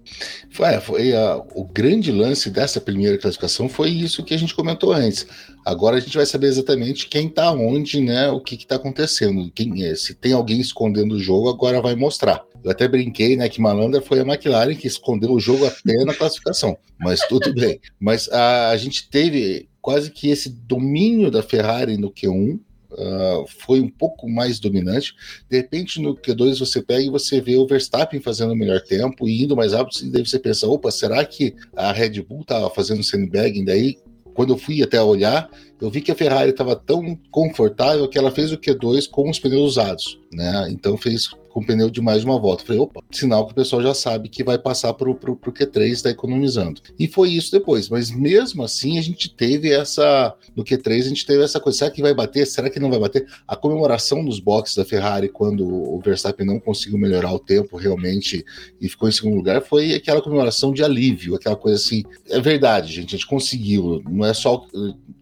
Foi, foi a, o grande lance dessa primeira classificação foi isso que a gente comentou antes. Agora a gente vai saber exatamente quem está onde, né? O que está acontecendo. Quem é, se tem alguém escondendo o jogo, agora vai mostrar. Eu até brinquei, né, que malandra foi a McLaren que escondeu o jogo até na classificação. Mas tudo bem. Mas a, a gente teve quase que esse domínio da Ferrari no Q1 uh, foi um pouco mais dominante. De repente, no Q2 você pega e você vê o Verstappen fazendo o melhor tempo e indo mais rápido, e daí você pensa, opa, será que a Red Bull estava fazendo sandbagging? Daí, quando eu fui até olhar, eu vi que a Ferrari estava tão confortável que ela fez o Q2 com os pneus usados, né? Então fez com pneu de mais uma volta. Falei, opa, sinal que o pessoal já sabe que vai passar para o Q3 está economizando. E foi isso depois, mas mesmo assim a gente teve essa. No Q3 a gente teve essa coisa: será que vai bater? Será que não vai bater? A comemoração nos boxes da Ferrari quando o Verstappen não conseguiu melhorar o tempo realmente e ficou em segundo lugar foi aquela comemoração de alívio, aquela coisa assim. É verdade, gente, a gente conseguiu. Não é só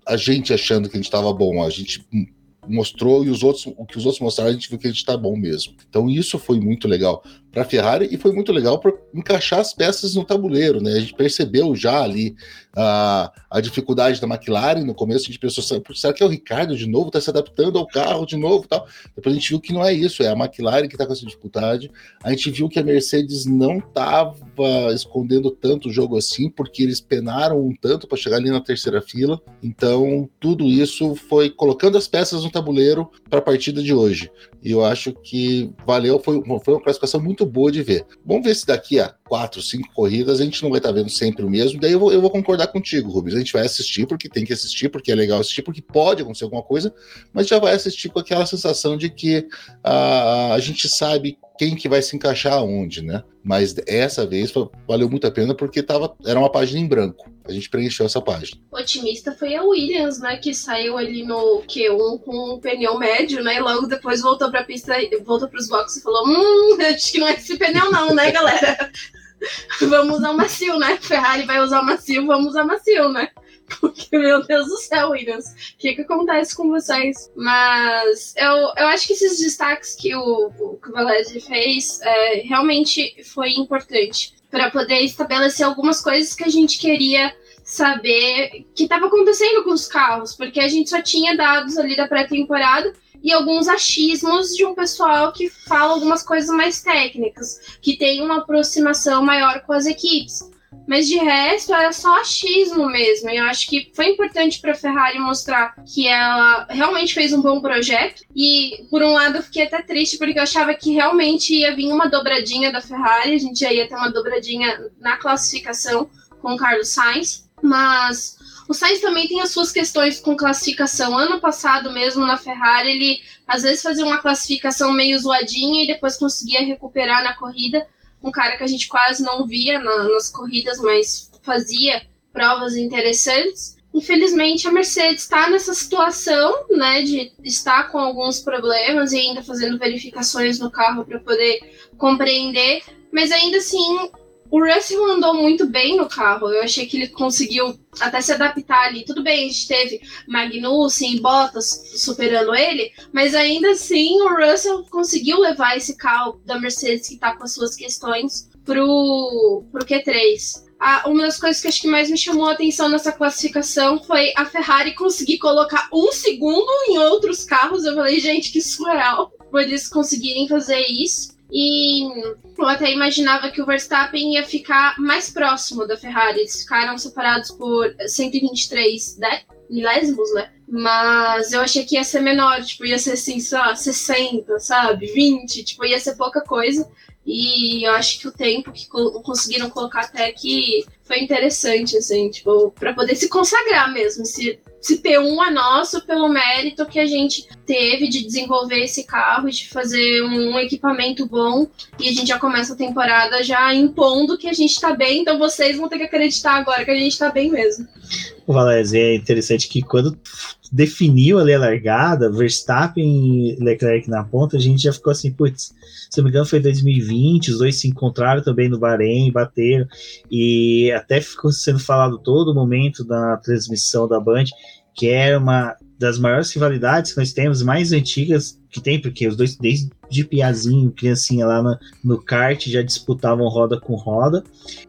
a gente achando que a gente estava bom, a gente mostrou e os outros, o que os outros mostraram, a gente viu que a gente está bom mesmo. Então isso foi muito legal para a Ferrari e foi muito legal para encaixar as peças no tabuleiro, né? A gente percebeu já ali a, a dificuldade da McLaren no começo, a gente pensou, será que é o Ricardo de novo, está se adaptando ao carro de novo tal? Depois a gente viu que não é isso, é a McLaren que está com essa dificuldade. A gente viu que a Mercedes não estava escondendo tanto o jogo assim, porque eles penaram um tanto para chegar ali na terceira fila. Então, tudo isso foi colocando as peças no tabuleiro para a partida de hoje. E eu acho que valeu, foi, foi uma classificação muito boa de ver. Vamos ver se daqui a quatro, cinco corridas a gente não vai estar tá vendo sempre o mesmo. Daí eu vou, eu vou concordar contigo, Rubens. A gente vai assistir porque tem que assistir, porque é legal assistir, porque pode acontecer alguma coisa, mas já vai assistir com aquela sensação de que uh, a gente sabe quem que vai se encaixar aonde, né? Mas essa vez valeu muito a pena porque tava, era uma página em branco. A gente preencheu essa página. O otimista foi a Williams, né? Que saiu ali no Q1 com um pneu médio, né? E logo depois voltou pra pista, voltou pros boxes e falou: Hum, acho que não é esse pneu, não, né, galera? vamos usar o macio, né? Ferrari vai usar o macio, vamos usar macio, né? Porque, meu Deus do céu, Williams, o que, que acontece com vocês? Mas eu, eu acho que esses destaques que o, o, Valese fez é, realmente foi importante para poder estabelecer algumas coisas que a gente queria saber que estava acontecendo com os carros, porque a gente só tinha dados ali da pré-temporada e alguns achismos de um pessoal que fala algumas coisas mais técnicas, que tem uma aproximação maior com as equipes. Mas de resto era só achismo mesmo. E eu acho que foi importante para a Ferrari mostrar que ela realmente fez um bom projeto. E por um lado eu fiquei até triste porque eu achava que realmente ia vir uma dobradinha da Ferrari, a gente já ia ter uma dobradinha na classificação com o Carlos Sainz. Mas o Sainz também tem as suas questões com classificação. Ano passado mesmo na Ferrari, ele às vezes fazia uma classificação meio zoadinha e depois conseguia recuperar na corrida um cara que a gente quase não via na, nas corridas, mas fazia provas interessantes. Infelizmente, a Mercedes está nessa situação, né, de estar com alguns problemas e ainda fazendo verificações no carro para poder compreender, mas ainda assim o Russell andou muito bem no carro. Eu achei que ele conseguiu até se adaptar ali. Tudo bem, a gente teve Magnussen e Bottas superando ele, mas ainda assim o Russell conseguiu levar esse carro da Mercedes que está com as suas questões pro, pro Q3. Ah, uma das coisas que acho que mais me chamou a atenção nessa classificação foi a Ferrari conseguir colocar um segundo em outros carros. Eu falei, gente, que surreal por eles conseguirem fazer isso. E eu até imaginava que o Verstappen ia ficar mais próximo da Ferrari. Eles ficaram separados por 123 né? milésimos, né? Mas eu achei que ia ser menor, tipo, ia ser assim, só 60, sabe? 20, tipo, ia ser pouca coisa. E eu acho que o tempo que conseguiram colocar até que foi interessante, assim, tipo, para poder se consagrar mesmo. Se, se P1 é nosso pelo mérito que a gente teve de desenvolver esse carro de fazer um, equipamento bom. E a gente já começa a temporada já impondo que a gente tá bem, então vocês vão ter que acreditar agora que a gente tá bem mesmo. O Valézio, é interessante que quando definiu ali a largada, Verstappen e Leclerc na ponta, a gente já ficou assim, putz, se não me engano foi 2020, os dois se encontraram também no Bahrein, bateram, e até ficou sendo falado todo momento na transmissão da Band, que era uma das maiores rivalidades que nós temos, mais antigas que tem, porque os dois, desde de piazinho, criancinha lá no, no kart, já disputavam roda com roda.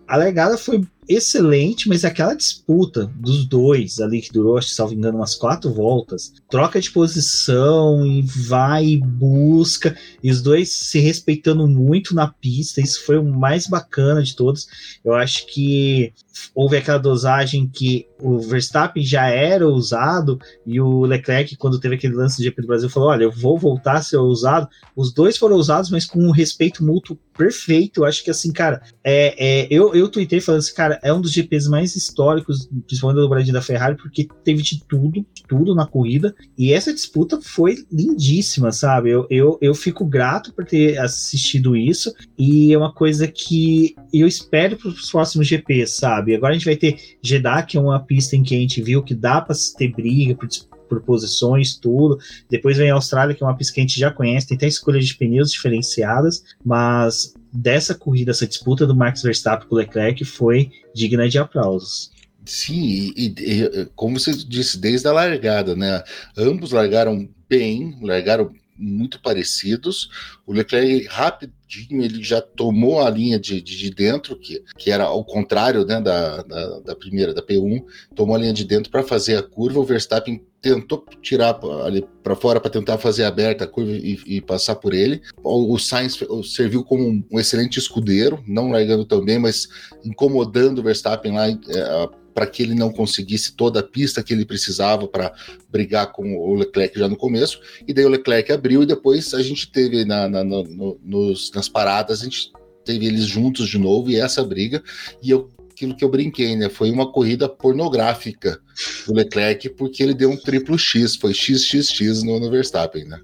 A largada foi excelente, mas aquela disputa dos dois ali, que durou, acho salvo engano, umas quatro voltas, troca de posição e vai e busca, e os dois se respeitando muito na pista, isso foi o mais bacana de todos. Eu acho que houve aquela dosagem que o Verstappen já era usado e o Leclerc, quando teve aquele lance do GP do Brasil, falou: Olha, eu vou voltar a ser usado. Os dois foram usados, mas com um respeito mútuo perfeito. Eu acho que assim, cara, é, é, eu, eu tuitei falando assim, cara, é um dos GPs mais históricos, principalmente do Brasil da Ferrari, porque teve de tudo, tudo na corrida. E essa disputa foi lindíssima, sabe? Eu, eu, eu fico grato por ter assistido isso. E é uma coisa que eu espero para os próximos GPs, sabe? Agora a gente vai ter Jeddah, que é uma pista em que a gente viu que dá para ter briga por por posições, tudo. Depois vem a Austrália, que é uma pista que a gente já conhece, tem até escolha de pneus diferenciadas, mas dessa corrida, essa disputa do Max Verstappen com o Leclerc foi digna de aplausos. Sim, e, e, como você disse, desde a largada, né? Ambos largaram bem, largaram muito parecidos. O Leclerc rapidinho ele já tomou a linha de, de, de dentro, que, que era ao contrário né, da, da, da primeira, da P1, tomou a linha de dentro para fazer a curva. O Verstappen tentou tirar ali para fora para tentar fazer aberta a curva e, e, passar por ele. O, o Sainz serviu como um, excelente escudeiro, não largando tão bem, mas incomodando o Verstappen lá. É, para que ele não conseguisse toda a pista que ele precisava para brigar com o Leclerc já no começo. E daí o Leclerc abriu e depois a gente teve na, na no, nos, nas paradas, a gente teve eles juntos de novo e essa briga. E eu aquilo que eu brinquei, né? Foi uma corrida pornográfica do Leclerc, porque ele deu um triplo X, foi XXX no, no Verstappen, né?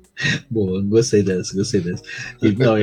Boa, gostei dessa, gostei dessa. E, não,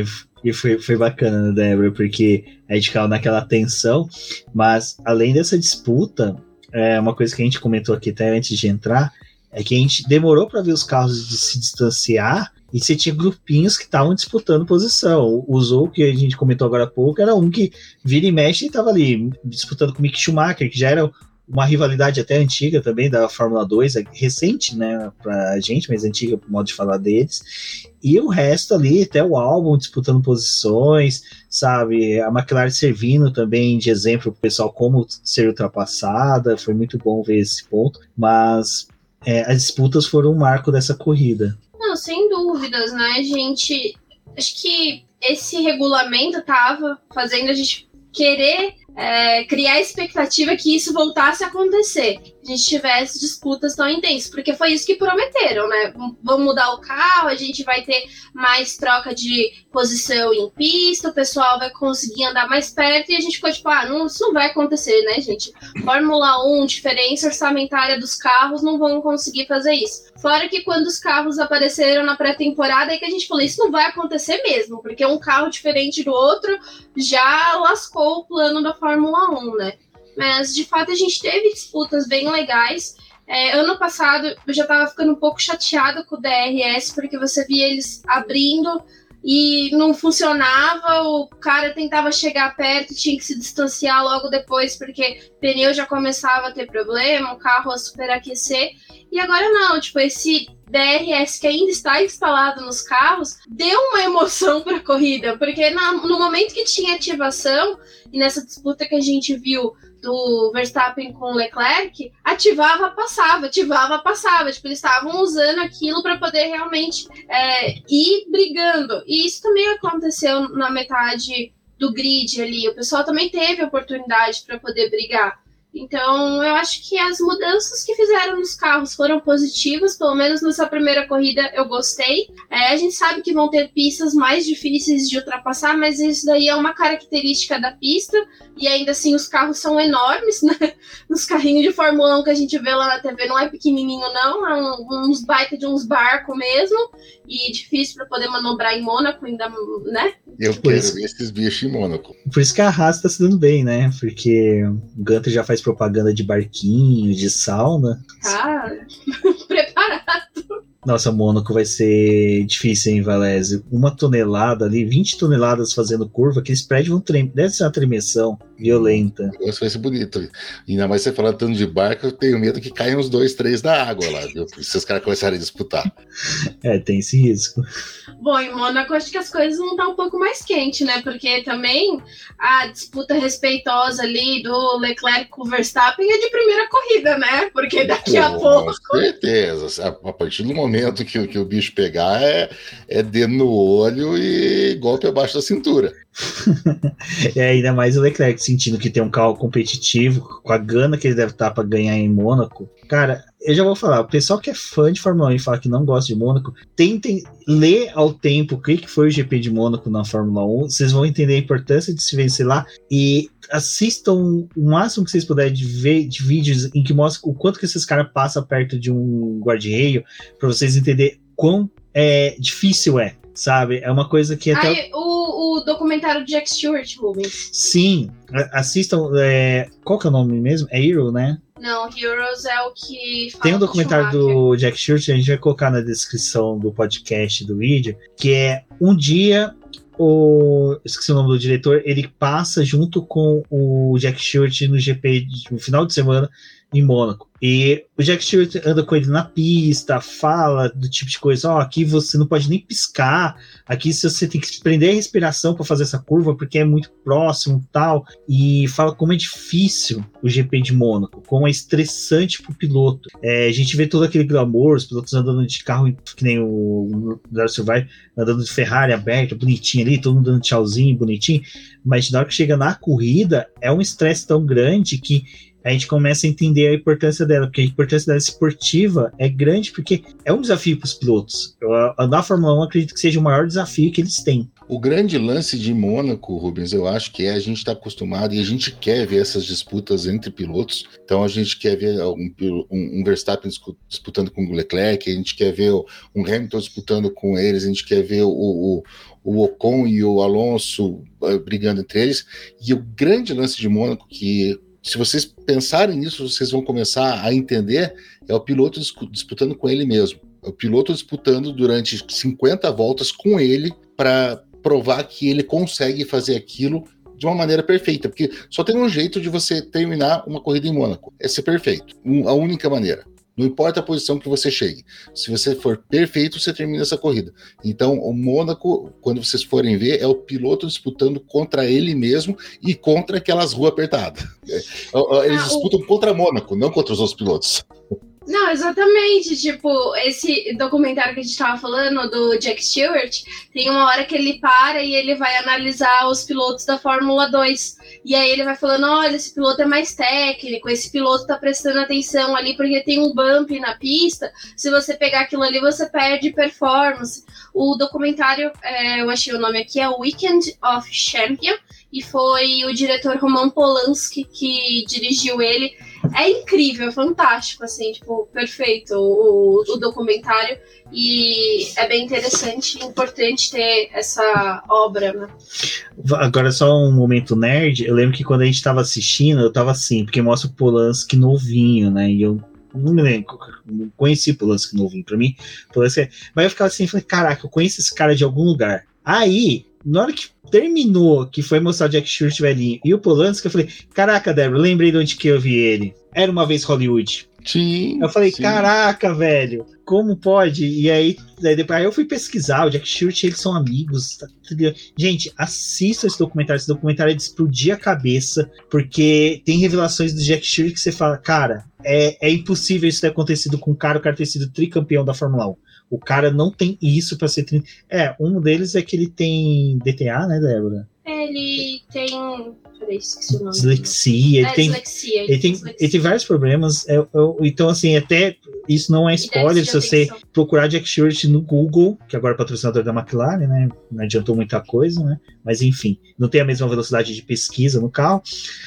E foi, foi bacana, né, Débora? Porque a gente caiu naquela tensão, mas além dessa disputa, é uma coisa que a gente comentou aqui até antes de entrar, é que a gente demorou para ver os carros de se distanciar e você tinha grupinhos que estavam disputando posição. O Zou, que a gente comentou agora há pouco, era um que vira e mexe e estava ali disputando com o Mick Schumacher, que já era uma rivalidade até antiga também da Fórmula 2, é recente, né, pra gente, mas antiga pro modo de falar deles. E o resto ali, até o álbum disputando posições, sabe? A McLaren servindo também de exemplo pro pessoal como ser ultrapassada, foi muito bom ver esse ponto, mas é, as disputas foram um marco dessa corrida. Não, sem dúvidas, né, gente? Acho que esse regulamento tava fazendo a gente querer é, criar expectativa que isso voltasse a acontecer. A gente tivesse disputas tão intensas, porque foi isso que prometeram, né? Vamos mudar o carro, a gente vai ter mais troca de posição em pista, o pessoal vai conseguir andar mais perto e a gente ficou tipo, ah, não, isso não vai acontecer, né, gente? Fórmula 1, diferença orçamentária dos carros, não vão conseguir fazer isso. Fora que quando os carros apareceram na pré-temporada, é que a gente falou, isso não vai acontecer mesmo, porque um carro diferente do outro já lascou o plano da Fórmula 1, né? Mas de fato a gente teve disputas bem legais. É, ano passado eu já estava ficando um pouco chateada com o DRS, porque você via eles abrindo e não funcionava, o cara tentava chegar perto, tinha que se distanciar logo depois, porque o pneu já começava a ter problema, o carro a superaquecer. E agora não, tipo, esse DRS que ainda está instalado nos carros deu uma emoção para a corrida, porque na, no momento que tinha ativação, e nessa disputa que a gente viu do Verstappen com o Leclerc, ativava, passava, ativava, passava. Tipo, eles estavam usando aquilo para poder realmente é, ir brigando. E isso também aconteceu na metade do grid ali. O pessoal também teve oportunidade para poder brigar. Então, eu acho que as mudanças que fizeram nos carros foram positivas, pelo menos nessa primeira corrida eu gostei. É, a gente sabe que vão ter pistas mais difíceis de ultrapassar, mas isso daí é uma característica da pista, e ainda assim os carros são enormes, né? Os carrinhos de Fórmula 1 que a gente vê lá na TV não é pequenininho, não, é um, uns bike de uns barcos mesmo, e difícil para poder manobrar em Mônaco, ainda, né? Eu quero ver esses bichos em Mônaco. Por isso que a Haas tá se dando bem, né? Porque o Gunter já faz propaganda de barquinho, de sauna. Ah, preparado. Nossa, Mônaco vai ser difícil, hein, Valese? Uma tonelada ali, 20 toneladas fazendo curva, aqueles prédios vão tremer. Deve ser uma tremessão violenta. Isso vai ser bonito. Ainda mais você falando tanto de barco, eu tenho medo que caiam uns dois, três da água lá, viu? Se os caras começarem a disputar. É, tem esse risco. Bom, em Mônaco acho que as coisas vão estar um pouco mais quentes, né? Porque também a disputa respeitosa ali do Leclerc com o Verstappen é de primeira corrida, né? Porque daqui Pô, a pouco. Com certeza. A partir do momento que, que o bicho pegar, é, é dedo no olho e golpe abaixo da cintura. é ainda mais o Leclerc sentindo que tem um carro competitivo, com a gana que ele deve estar para ganhar em Mônaco. Cara, eu já vou falar, o pessoal que é fã de Fórmula 1 e fala que não gosta de Mônaco, tentem ler ao tempo o que foi o GP de Mônaco na Fórmula 1, vocês vão entender a importância de se vencer lá e assistam o máximo que vocês puderem de, ver, de vídeos em que mostra o quanto que esses caras passam perto de um guarda-reio, para vocês entenderem quão é, difícil é sabe? É uma coisa que até. Ai, o, o documentário de Jack Stewart, Rubens. Sim, assistam. É... Qual que é o nome mesmo? É Hero, né? Não, Heroes é o que. Tem um documentário do Jack Stewart, a gente vai colocar na descrição do podcast do vídeo, que é um dia o. Esqueci o nome do diretor, ele passa junto com o Jack Stewart no GP no final de semana em Mônaco. E o Jack Stewart anda com ele na pista, fala do tipo de coisa, ó, oh, aqui você não pode nem piscar, aqui você tem que prender a respiração para fazer essa curva porque é muito próximo tal, e fala como é difícil o GP de Mônaco, como é estressante pro piloto. É, a gente vê todo aquele glamour, os pilotos andando de carro que nem o Darcy vai andando de Ferrari aberta, bonitinho ali, todo mundo dando tchauzinho, bonitinho, mas na hora que chega na corrida, é um estresse tão grande que a gente começa a entender a importância dela, porque a importância dela esportiva é grande, porque é um desafio para os pilotos. Andar a Fórmula 1 acredito que seja o maior desafio que eles têm. O grande lance de Mônaco, Rubens, eu acho que é a gente está acostumado e a gente quer ver essas disputas entre pilotos. Então a gente quer ver um, um, um Verstappen disputando com o Leclerc, a gente quer ver um Hamilton disputando com eles, a gente quer ver o, o, o Ocon e o Alonso uh, brigando entre eles. E o grande lance de Mônaco, que se vocês pensarem nisso, vocês vão começar a entender, é o piloto disputando com ele mesmo. É o piloto disputando durante 50 voltas com ele para provar que ele consegue fazer aquilo de uma maneira perfeita, porque só tem um jeito de você terminar uma corrida em Mônaco, é ser perfeito, a única maneira. Não importa a posição que você chegue. Se você for perfeito, você termina essa corrida. Então, o Mônaco, quando vocês forem ver, é o piloto disputando contra ele mesmo e contra aquelas ruas apertadas. É, eles ah, disputam contra Mônaco, não contra os outros pilotos. Não, exatamente. Tipo, esse documentário que a gente tava falando do Jack Stewart, tem uma hora que ele para e ele vai analisar os pilotos da Fórmula 2. E aí ele vai falando: olha, esse piloto é mais técnico, esse piloto tá prestando atenção ali porque tem um bump na pista. Se você pegar aquilo ali, você perde performance. O documentário, é, eu achei o nome aqui, é Weekend of Champion, e foi o diretor Roman Polanski que dirigiu ele é incrível, é fantástico, assim, tipo, perfeito o, o documentário. E é bem interessante e importante ter essa obra, né? Agora, só um momento nerd. Eu lembro que quando a gente tava assistindo, eu tava assim, porque mostra o Polanski novinho, né? E eu não me lembro, não conheci Polanski novinho. Pra mim, Polanski. É, mas eu ficava assim, falei, caraca, eu conheço esse cara de algum lugar. Aí, na hora que terminou, que foi mostrar o Jack Stewart velhinho e o Polanski, eu falei, caraca, Débora, lembrei de onde que eu vi ele. Era uma vez Hollywood. Sim. Eu falei, sim. caraca, velho, como pode? E aí, daí depois aí eu fui pesquisar, o Jack Stewart, eles são amigos. Tá, Gente, assista esse documentário. Esse documentário é de explodir a cabeça, porque tem revelações do Jack Stewart que você fala, cara, é, é impossível isso ter acontecido com um cara, o cara ter sido tricampeão da Fórmula 1. O cara não tem isso para ser. É, um deles é que ele tem DTA, né, Débora? Ele tem. Peraí, esqueci o nome. Dislexia. Ele, é, tem, dislexia, ele, tem, dislexia. ele tem vários problemas. É, é, então, assim, até isso não é spoiler. Se você atenção. procurar Jack Stewart no Google, que agora é patrocinador da McLaren, né? Não adiantou muita coisa, né? Mas enfim, não tem a mesma velocidade de pesquisa no carro.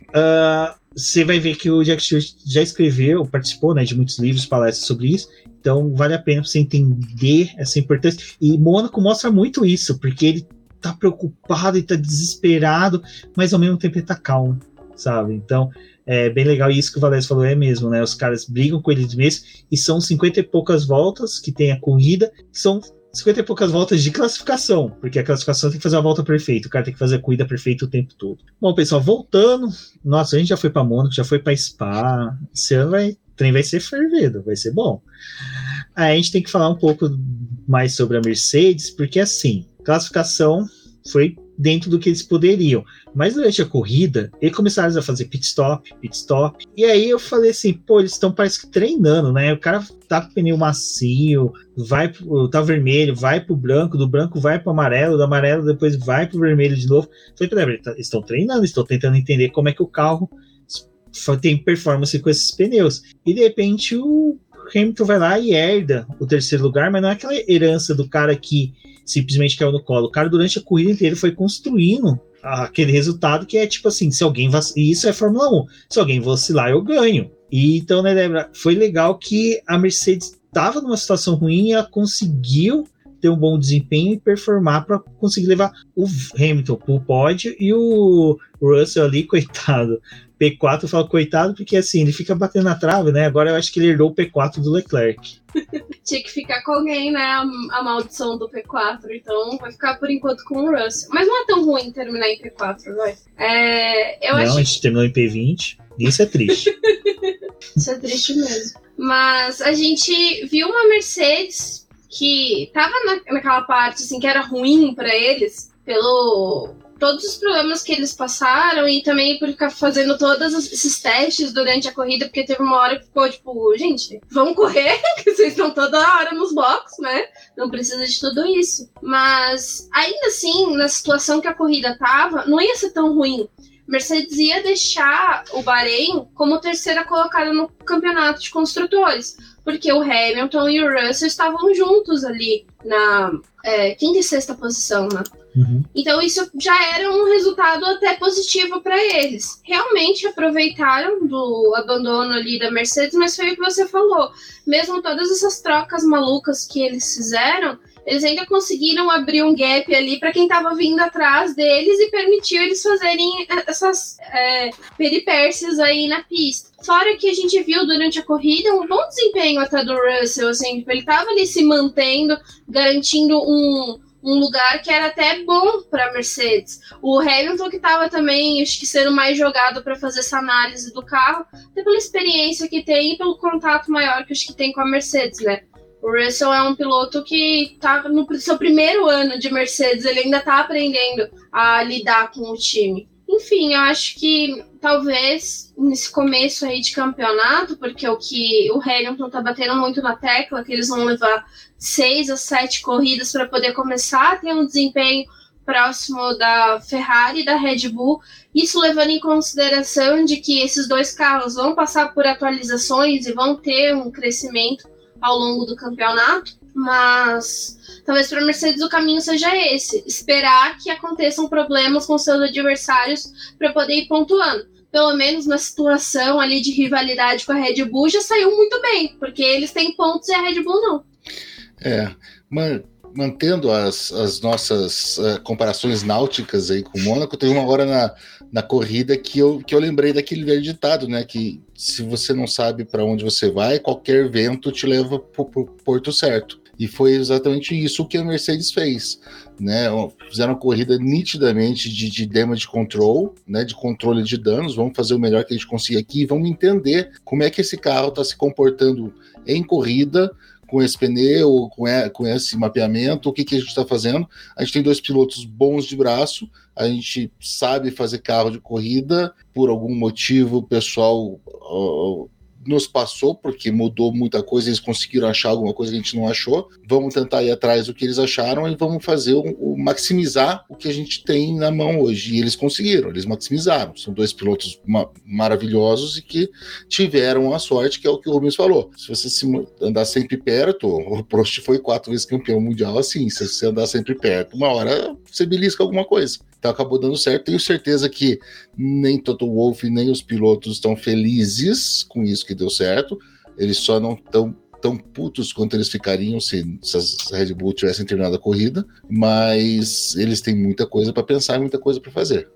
Uh, você vai ver que o Jack Stewart já escreveu, participou né, de muitos livros, palestras sobre isso. Então vale a pena você entender essa importância. E Mônaco mostra muito isso, porque ele tá preocupado e tá desesperado, mas ao mesmo tempo ele tá calmo, sabe? Então é bem legal. E isso que o Valério falou é mesmo, né? Os caras brigam com eles mesmos e são 50 e poucas voltas que tem a corrida, são 50 e poucas voltas de classificação, porque a classificação tem que fazer a volta perfeita, o cara tem que fazer a corrida perfeita o tempo todo. Bom, pessoal, voltando, nossa, a gente já foi para Mônaco, já foi para Spa, esse ano vai trem vai ser fervido, vai ser bom. Aí a gente tem que falar um pouco mais sobre a Mercedes, porque assim, classificação foi dentro do que eles poderiam. Mas durante a corrida, eles começaram a fazer pit stop, pit stop. E aí eu falei assim, pô, eles estão parece que treinando, né? O cara tá com pneu macio, vai pro, tá vermelho, vai pro branco, do branco vai pro amarelo, do amarelo depois vai pro vermelho de novo. Falei, peraí, eles estão treinando, estão tentando entender como é que o carro tem performance com esses pneus. E de repente o Hamilton vai lá e herda o terceiro lugar, mas não é aquela herança do cara que simplesmente caiu no colo. O cara, durante a corrida inteira, foi construindo aquele resultado que é tipo assim: se alguém vacilar, isso é Fórmula 1, se alguém vacilar, eu ganho. E então, né, Débora, foi legal que a Mercedes estava numa situação ruim e ela conseguiu ter um bom desempenho e performar para conseguir levar o Hamilton para o pódio e o Russell ali, coitado, P4 eu falo coitado porque assim, ele fica batendo na trave, né? Agora eu acho que ele herdou o P4 do Leclerc. Tinha que ficar com alguém, né? A, a, maldição do P4. Então vai ficar por enquanto com o Russell. Mas não é tão ruim terminar em P4, vai. É, eu não, acho... a gente terminou em P20. Isso é triste. Isso é triste mesmo. Mas a gente viu uma Mercedes que tava na, naquela parte assim que era ruim para eles pelo todos os problemas que eles passaram e também por ficar fazendo todos esses testes durante a corrida, porque teve uma hora que ficou tipo, gente, vamos correr, que vocês estão toda hora nos boxes, né? Não precisa de tudo isso. Mas ainda assim, na situação que a corrida tava, não ia ser tão ruim. Mercedes ia deixar o Bahrein como terceira colocada no campeonato de construtores, porque o Hamilton e o Russell estavam juntos ali na é, quinta e sexta posição, né? Uhum. Então isso já era um resultado até positivo para eles. Realmente aproveitaram do abandono ali da Mercedes, mas foi o que você falou. Mesmo todas essas trocas malucas que eles fizeram, eles ainda conseguiram abrir um gap ali para quem estava vindo atrás deles e permitiu eles fazerem essas é, peripécias aí na pista. Fora que a gente viu durante a corrida um bom desempenho até do Russell, assim, tipo, ele estava ali se mantendo, garantindo um, um lugar que era até bom para Mercedes. O Hamilton que estava também, acho que sendo mais jogado para fazer essa análise do carro, até pela experiência que tem e pelo contato maior que acho que tem com a Mercedes, né? O Russell é um piloto que está no seu primeiro ano de Mercedes, ele ainda está aprendendo a lidar com o time. Enfim, eu acho que talvez nesse começo aí de campeonato, porque o que o Hamilton tá batendo muito na tecla, que eles vão levar seis a sete corridas para poder começar a ter um desempenho próximo da Ferrari e da Red Bull, isso levando em consideração de que esses dois carros vão passar por atualizações e vão ter um crescimento ao longo do campeonato, mas talvez para Mercedes o caminho seja esse: esperar que aconteçam problemas com seus adversários para poder ir pontuando. Pelo menos na situação ali de rivalidade com a Red Bull já saiu muito bem, porque eles têm pontos e a Red Bull não. É, mas mantendo as, as nossas uh, comparações náuticas aí com o Mônaco, teve uma hora na, na corrida que eu, que eu lembrei daquele velho ditado, né? Que se você não sabe para onde você vai, qualquer vento te leva para o porto certo. E foi exatamente isso que a Mercedes fez. Né? Fizeram uma corrida nitidamente de, de damage control, né? de controle de danos. Vamos fazer o melhor que a gente consiga aqui e vamos entender como é que esse carro está se comportando em corrida com esse pneu, com, com esse mapeamento, o que, que a gente está fazendo. A gente tem dois pilotos bons de braço, a gente sabe fazer carro de corrida, por algum motivo o pessoal nos passou, porque mudou muita coisa, eles conseguiram achar alguma coisa que a gente não achou. Vamos tentar ir atrás do que eles acharam e vamos fazer o, o maximizar o que a gente tem na mão hoje. E eles conseguiram, eles maximizaram. São dois pilotos ma maravilhosos e que tiveram a sorte, que é o que o Rubens falou. Se você se andar sempre perto, o Prost foi quatro vezes campeão mundial assim. Se você andar sempre perto, uma hora você belisca alguma coisa. Então acabou dando certo. Tenho certeza que nem Toto Wolff nem os pilotos estão felizes com isso que deu certo. Eles só não estão tão putos quanto eles ficariam se, se as Red Bull tivessem terminado a corrida, mas eles têm muita coisa para pensar muita coisa para fazer.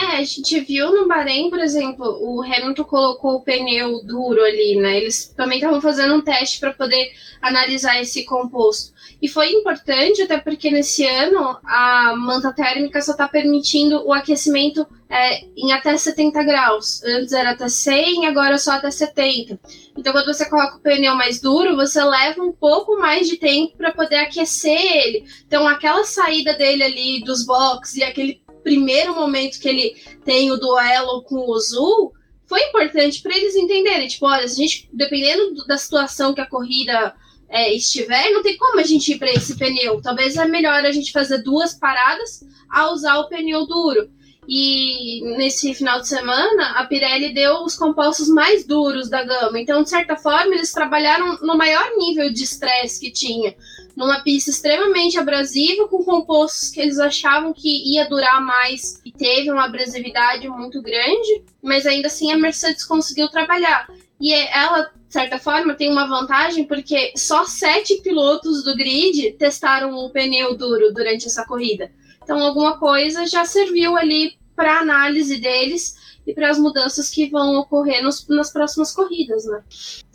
É, a gente viu no Bahrein, por exemplo, o Hamilton colocou o pneu duro ali, né? Eles também estavam fazendo um teste para poder analisar esse composto. E foi importante, até porque nesse ano a manta térmica só está permitindo o aquecimento é, em até 70 graus. Antes era até 100, agora só até 70. Então, quando você coloca o pneu mais duro, você leva um pouco mais de tempo para poder aquecer ele. Então, aquela saída dele ali dos boxes e aquele primeiro momento que ele tem o duelo com o Zul foi importante para eles entenderem. Tipo, olha, a gente, dependendo da situação que a corrida é, estiver, não tem como a gente ir para esse pneu. Talvez é melhor a gente fazer duas paradas a usar o pneu duro. E nesse final de semana, a Pirelli deu os compostos mais duros da gama. Então, de certa forma, eles trabalharam no maior nível de estresse que tinha. Numa pista extremamente abrasiva, com compostos que eles achavam que ia durar mais e teve uma abrasividade muito grande, mas ainda assim a Mercedes conseguiu trabalhar. E ela, de certa forma, tem uma vantagem porque só sete pilotos do grid testaram o pneu duro durante essa corrida. Então, alguma coisa já serviu ali para análise deles e para as mudanças que vão ocorrer nos, nas próximas corridas, né?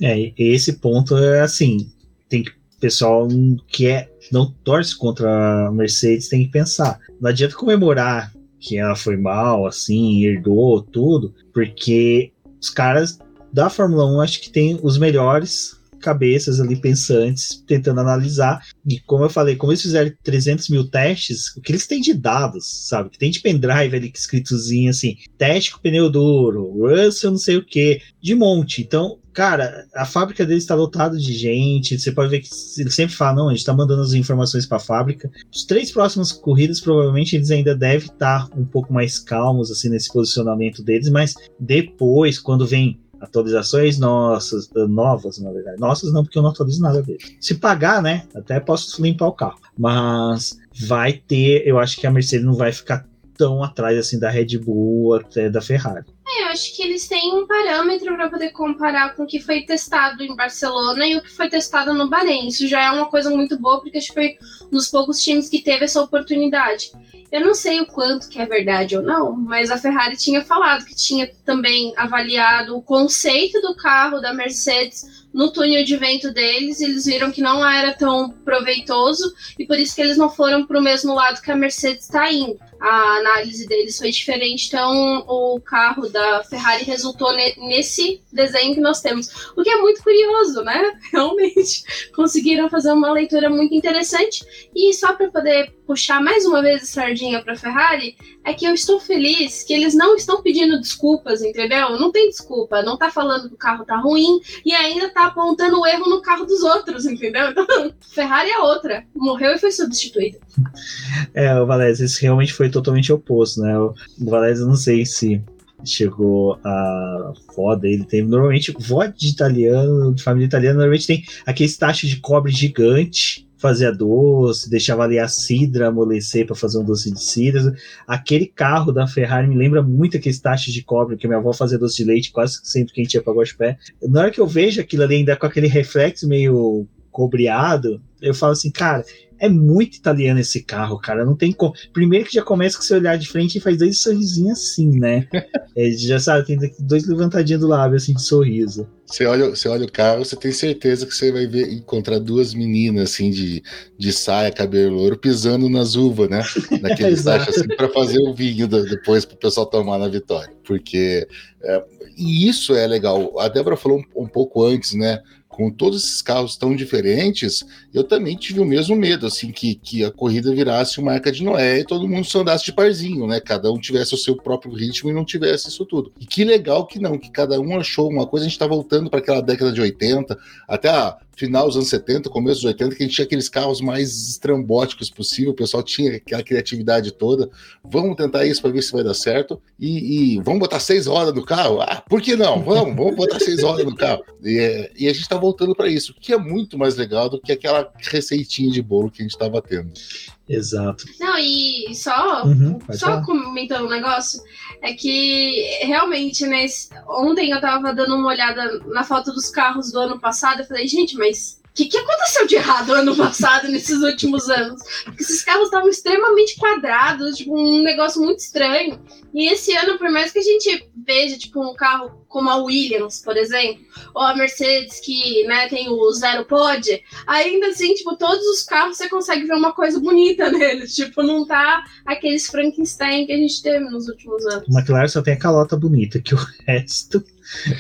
É, esse ponto é assim, tem que pessoal que é não torce contra a Mercedes tem que pensar. Não adianta comemorar que ela foi mal, assim, herdou tudo, porque os caras da Fórmula 1 acho que tem os melhores cabeças ali pensantes tentando analisar. E como eu falei, como eles fizeram 300 mil testes, o que eles têm de dados, sabe? Que tem de pendrive ali escritozinho assim: teste com pneu duro, Russell não sei o que, de monte. Então, cara, a fábrica deles está lotada de gente. Você pode ver que ele sempre fala: não, a gente está mandando as informações para a fábrica. Os três próximas corridas, provavelmente, eles ainda devem estar tá um pouco mais calmos assim nesse posicionamento deles, mas depois, quando vem atualizações nossas, novas, na verdade. Nossas não, porque eu não atualizo nada dele. Se pagar, né? Até posso limpar o carro. Mas vai ter, eu acho que a Mercedes não vai ficar tão atrás assim da Red Bull até da Ferrari. É, eu acho que eles têm um parâmetro para poder comparar com o que foi testado em Barcelona e o que foi testado no Bahrein. Isso já é uma coisa muito boa, porque acho que foi um dos poucos times que teve essa oportunidade. Eu não sei o quanto que é verdade ou não, mas a Ferrari tinha falado que tinha também avaliado o conceito do carro da Mercedes no túnel de vento deles, eles viram que não era tão proveitoso e por isso que eles não foram para o mesmo lado que a Mercedes está indo. A análise deles foi diferente, então o carro da Ferrari resultou ne nesse desenho que nós temos, o que é muito curioso, né? Realmente conseguiram fazer uma leitura muito interessante e só para poder puxar mais uma vez a sardinha para a Ferrari, é que eu estou feliz que eles não estão pedindo desculpas, entendeu? Não tem desculpa, não tá falando que o carro tá ruim e ainda apontando o erro no carro dos outros, entendeu? Então, Ferrari é outra, morreu e foi substituída. É, o Valézio, isso realmente foi totalmente oposto, né? O Valézio, não sei se chegou a foda, ele tem normalmente vó de italiano, de família italiana, normalmente tem aquele tacho de cobre gigante fazia doce, deixava ali a cidra amolecer para fazer um doce de cidra. Aquele carro da Ferrari me lembra muito aqueles tachos de cobre que minha avó fazia doce de leite quase sempre que a gente ia para Guaxupé. Na hora que eu vejo aquilo ali ainda com aquele reflexo meio cobreado, eu falo assim, cara, é muito italiano esse carro, cara. Não tem como. Primeiro que já começa com você olhar de frente e faz dois sorrisinhos assim, né? é, já sabe, tem dois levantadinhos do lábio assim de sorriso. Você olha, você olha o carro, você tem certeza que você vai ver, encontrar duas meninas assim de, de saia, cabelo louro, pisando nas uvas, né? Naquele tacho assim, para fazer o vinho do, depois para o pessoal tomar na vitória. Porque. É, e isso é legal. A Débora falou um, um pouco antes, né? Com todos esses carros tão diferentes, eu também tive o mesmo medo, assim, que, que a corrida virasse uma arca de Noé e todo mundo só andasse de parzinho, né? Cada um tivesse o seu próprio ritmo e não tivesse isso tudo. E que legal que não, que cada um achou uma coisa, a gente está voltando para aquela década de 80, até a final dos anos 70, começo dos 80, que a gente tinha aqueles carros mais estrambóticos possível, o pessoal tinha aquela criatividade toda. Vamos tentar isso para ver se vai dar certo. E, e, vamos botar seis rodas no carro? Ah, por que não? Vamos, vamos botar seis rodas no carro. E, é, e a gente está voltando para isso, que é muito mais legal do que aquela receitinha de bolo que a gente estava tendo. Exato. Não, e só, uhum, só comentando um negócio, é que realmente, né, ontem eu tava dando uma olhada na foto dos carros do ano passado, eu falei, gente, mas o que, que aconteceu de errado ano passado, nesses últimos anos? Porque esses carros estavam extremamente quadrados, tipo, um negócio muito estranho. E esse ano, por mais que a gente veja, tipo, um carro como a Williams, por exemplo, ou a Mercedes, que né, tem o zero pod, ainda assim, tipo, todos os carros você consegue ver uma coisa bonita neles. Tipo, não tá aqueles Frankenstein que a gente teve nos últimos anos. O McLaren só tem a calota bonita, que o resto.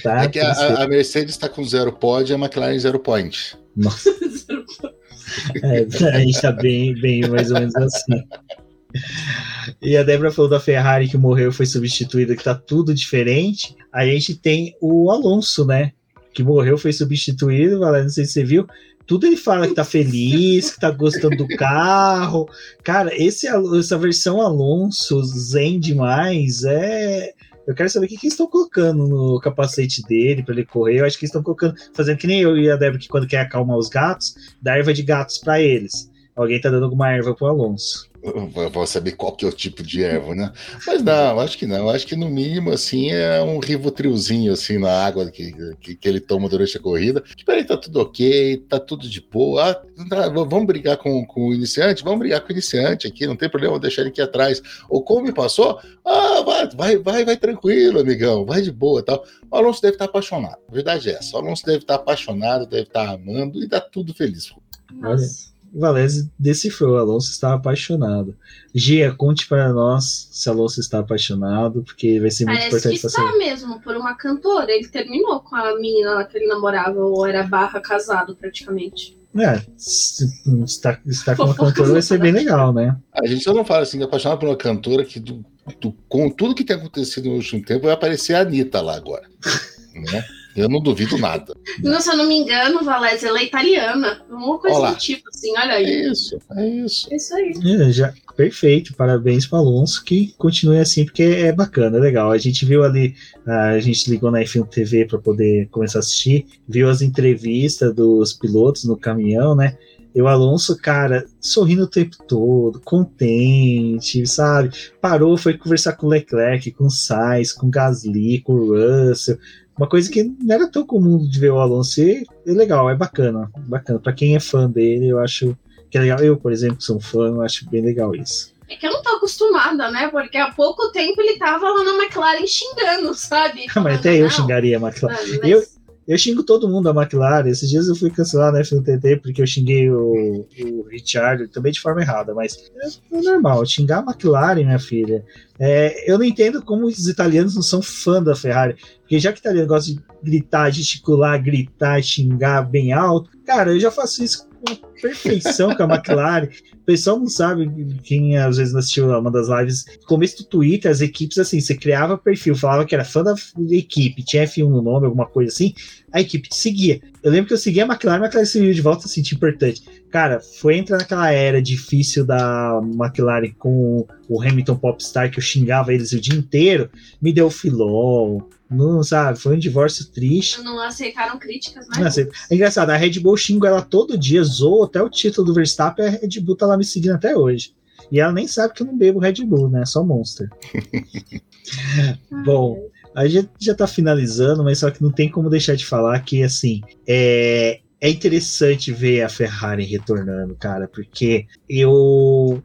Tá, é que a, a Mercedes está com zero pod e a McLaren zero point. Nossa. é, a gente tá bem, bem mais ou menos assim. E a Débora falou da Ferrari que morreu foi substituída, que tá tudo diferente. A gente tem o Alonso, né? Que morreu, foi substituído, Valéria, não sei se você viu. Tudo ele fala que tá feliz, que tá gostando do carro. Cara, esse, essa versão Alonso zen demais é eu quero saber o que, que eles estão colocando no capacete dele para ele correr. Eu acho que eles estão colocando, fazendo que nem eu e a Débora, que quando quer acalmar os gatos, dá erva de gatos para eles. Alguém tá dando alguma erva pro Alonso. Vou saber qual que é o tipo de erva, né? Mas não, acho que não. Acho que no mínimo, assim, é um rivotrilzinho, assim, na água que, que, que ele toma durante a corrida. Que peraí, tá tudo ok, tá tudo de boa. Ah, tá, vamos brigar com, com o iniciante? Vamos brigar com o iniciante aqui, não tem problema, vou deixar ele aqui atrás. Ou como passou? Ah, vai, vai, vai, vai tranquilo, amigão, vai de boa tal. O Alonso deve estar apaixonado. A verdade é essa. O Alonso deve estar apaixonado, deve estar amando e tá tudo feliz. Nossa. Valese decifrou, Alonso está apaixonado. Gia, conte para nós se Alonso está apaixonado, porque vai ser muito Parece importante que está mesmo, por uma cantora. Ele terminou com a menina que ele namorava, ou era barra casado praticamente. É, está, está com uma cantora vai ser bem legal, né? A gente só não fala assim, apaixonado por uma cantora que, do, do, com tudo que tem acontecido no último tempo, vai aparecer a Anitta lá agora. né? Eu não duvido nada. Não, se eu não me engano, Valézia, ela é italiana. Uma coisa Olá. do tipo, assim, olha aí. É isso, é isso. É isso aí. É, já, perfeito, parabéns para Alonso, que continue assim, porque é bacana, é legal. A gente viu ali, a gente ligou na F1 TV para poder começar a assistir, viu as entrevistas dos pilotos no caminhão, né? E o Alonso, cara, sorrindo o tempo todo, contente, sabe? Parou, foi conversar com o Leclerc, com o Sainz, com o Gasly, com o Russell. Uma coisa que não era tão comum de ver o Alonso. E é legal, é bacana. Bacana. Pra quem é fã dele, eu acho que é legal. Eu, por exemplo, sou um fã, eu acho bem legal isso. É que eu não tô acostumada, né? Porque há pouco tempo ele tava lá na McLaren xingando, sabe? mas até eu xingaria a McLaren. Mas... Eu, eu xingo todo mundo da McLaren. Esses dias eu fui cancelar na FNTT porque eu xinguei o, o Richard também de forma errada, mas é, normal. Xingar a McLaren, minha filha. É, eu não entendo como os italianos não são fã da Ferrari. Porque já que o italiano gosta de gritar, gesticular, gritar, xingar bem alto, cara, eu já faço isso com perfeição com a McLaren. O pessoal não sabe, quem às vezes não assistiu uma das lives, no começo do Twitter, as equipes assim, você criava perfil, falava que era fã da equipe, tinha F1 no nome, alguma coisa assim, a equipe te seguia. Eu lembro que eu seguia a McLaren, a McLaren seguiu de volta, assim, importante. Cara, foi entrar naquela era difícil da McLaren com o Hamilton Popstar, que eu xingava eles o dia inteiro, me deu filó, não, sabe? Foi um divórcio triste. Não aceitaram críticas, né? É engraçado, a Red Bull xinga ela todo dia, zoou até o título do Verstappen, a Red Bull tá lá me seguindo até hoje. E ela nem sabe que eu não bebo Red Bull, né? Só Monster. Bom, a gente já tá finalizando, mas só que não tem como deixar de falar que, assim, é, é interessante ver a Ferrari retornando, cara, porque eu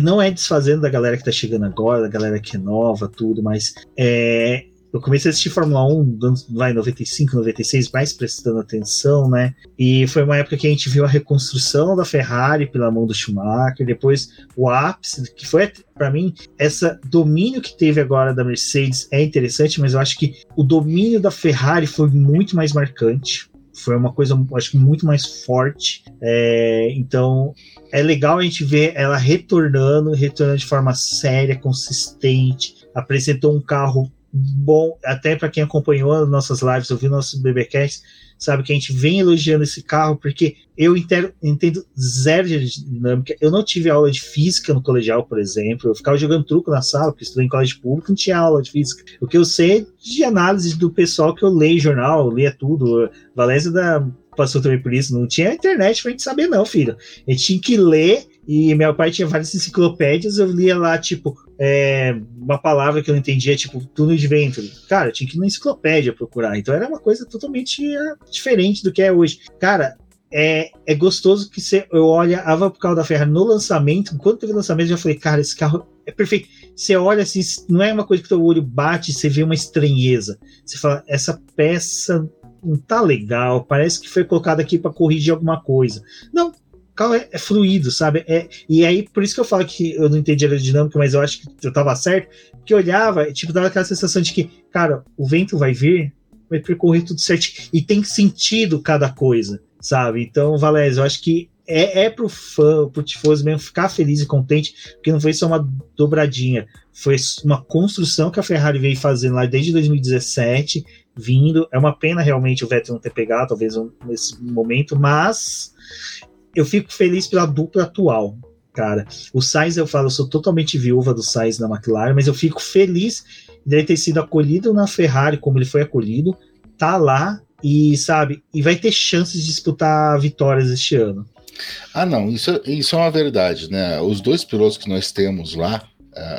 não é desfazendo da galera que tá chegando agora, da galera que é nova, tudo, mas é, eu comecei a assistir Fórmula 1 lá em 95, 96, mais prestando atenção, né? E foi uma época que a gente viu a reconstrução da Ferrari pela mão do Schumacher, depois o ápice, que foi para mim, esse domínio que teve agora da Mercedes é interessante, mas eu acho que o domínio da Ferrari foi muito mais marcante. Foi uma coisa, acho que muito mais forte. É, então, é legal a gente ver ela retornando, retornando de forma séria, consistente. Apresentou um carro bom, até para quem acompanhou as nossas lives, ouviu nossos BBcast, sabe que a gente vem elogiando esse carro, porque eu entendo, entendo zero de dinâmica. Eu não tive aula de física no colegial, por exemplo. Eu ficava jogando truco na sala, porque estudei em colégio público, não tinha aula de física. O que eu sei é de análise do pessoal que eu leio jornal, eu lia tudo. Valézia da passou também por isso. Não tinha internet pra gente saber, não, filho. A gente tinha que ler, e meu pai tinha várias enciclopédias, eu lia lá, tipo, é, uma palavra que eu não entendia, tipo, túnel de vento. Cara, tinha que ir na enciclopédia procurar. Então era uma coisa totalmente é, diferente do que é hoje. Cara, é, é gostoso que você, eu olhava pro carro da Ferrari no lançamento, quando teve lançamento, eu já falei, cara, esse carro é perfeito. Você olha assim, não é uma coisa que teu olho bate, você vê uma estranheza. Você fala, essa peça não tá legal, parece que foi colocada aqui para corrigir alguma coisa. Não, carro é, é, fluido, sabe? É, e aí, por isso que eu falo que eu não entendi a aerodinâmica, mas eu acho que eu tava certo, porque eu olhava, tipo, dava aquela sensação de que, cara, o vento vai vir, vai percorrer tudo certo, e tem sentido cada coisa, sabe? Então, Valézio, eu acho que é, é pro fã, pro tifoso mesmo ficar feliz e contente, porque não foi só uma dobradinha, foi uma construção que a Ferrari veio fazendo lá desde 2017, vindo. É uma pena realmente o Vettel não ter pegado, talvez nesse momento, mas eu fico feliz pela dupla atual, cara. O Sainz, eu falo, eu sou totalmente viúva do Sainz na McLaren, mas eu fico feliz de ter sido acolhido na Ferrari como ele foi acolhido, tá lá e, sabe, e vai ter chances de disputar vitórias este ano. Ah, não, isso, isso é uma verdade, né? Os dois pilotos que nós temos lá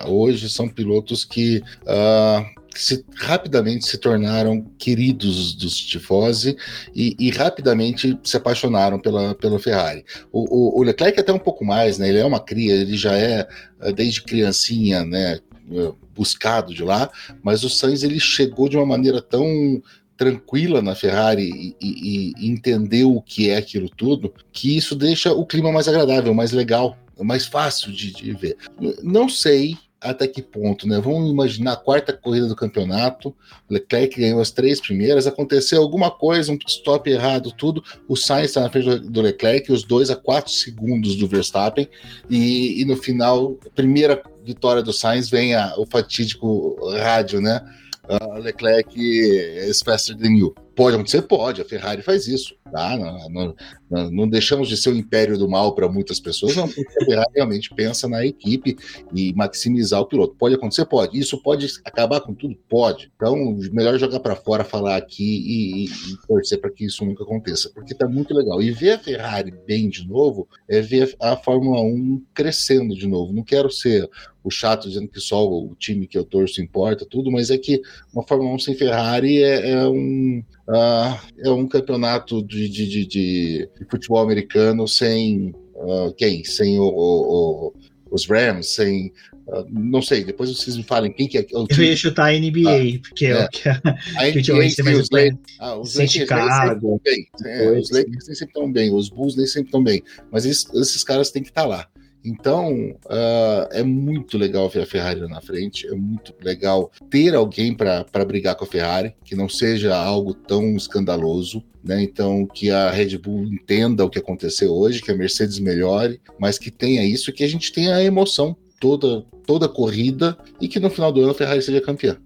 uh, hoje são pilotos que uh, se, rapidamente se tornaram queridos dos tifosi e, e, rapidamente se apaixonaram pela, pela Ferrari. O, o, o, Leclerc até um pouco mais, né? Ele é uma cria, ele já é eh, desde criancinha, né? Eh, buscado de lá, mas o Sainz ele chegou de uma maneira tão tranquila na Ferrari e, e, e entendeu o que é aquilo tudo, que isso deixa o clima mais agradável, mais legal, mais fácil de, de ver. Não sei até que ponto, né? Vamos imaginar a quarta corrida do campeonato, Leclerc ganhou as três primeiras, aconteceu alguma coisa, um stop errado, tudo, o Sainz está na frente do Leclerc, os dois a quatro segundos do Verstappen, e, e no final, primeira vitória do Sainz, vem a, o fatídico rádio, né? Uh, Leclerc is faster you. Pode acontecer? Pode. A Ferrari faz isso. Tá? Não, não, não, não deixamos de ser o império do mal para muitas pessoas, não, porque a Ferrari realmente pensa na equipe e maximizar o piloto. Pode acontecer? Pode. Isso pode acabar com tudo? Pode. Então, melhor jogar para fora, falar aqui e, e, e torcer para que isso nunca aconteça, porque tá muito legal. E ver a Ferrari bem de novo é ver a Fórmula 1 crescendo de novo. Não quero ser o chato dizendo que só o time que eu torço importa, tudo, mas é que uma Fórmula 1 sem Ferrari é, é um, uh, é um campeonato de, de, de, de futebol americano sem uh, quem? Sem o, o, o, os Rams, sem. Uh, não sei, depois vocês me falem quem que é. O time. Eu ia chutar a NBA, porque é, o que a, a que NBA, os, Lakers, ah, os Lakers Chicago. Bem. É, os Lakers nem sempre estão bem, os Bulls nem sempre estão bem, mas esses, esses caras têm que estar tá lá. Então, uh, é muito legal ver a Ferrari na frente, é muito legal ter alguém para brigar com a Ferrari, que não seja algo tão escandaloso, né? Então, que a Red Bull entenda o que aconteceu hoje, que a Mercedes melhore, mas que tenha isso, que a gente tenha a emoção toda toda corrida e que no final do ano a Ferrari seja campeã.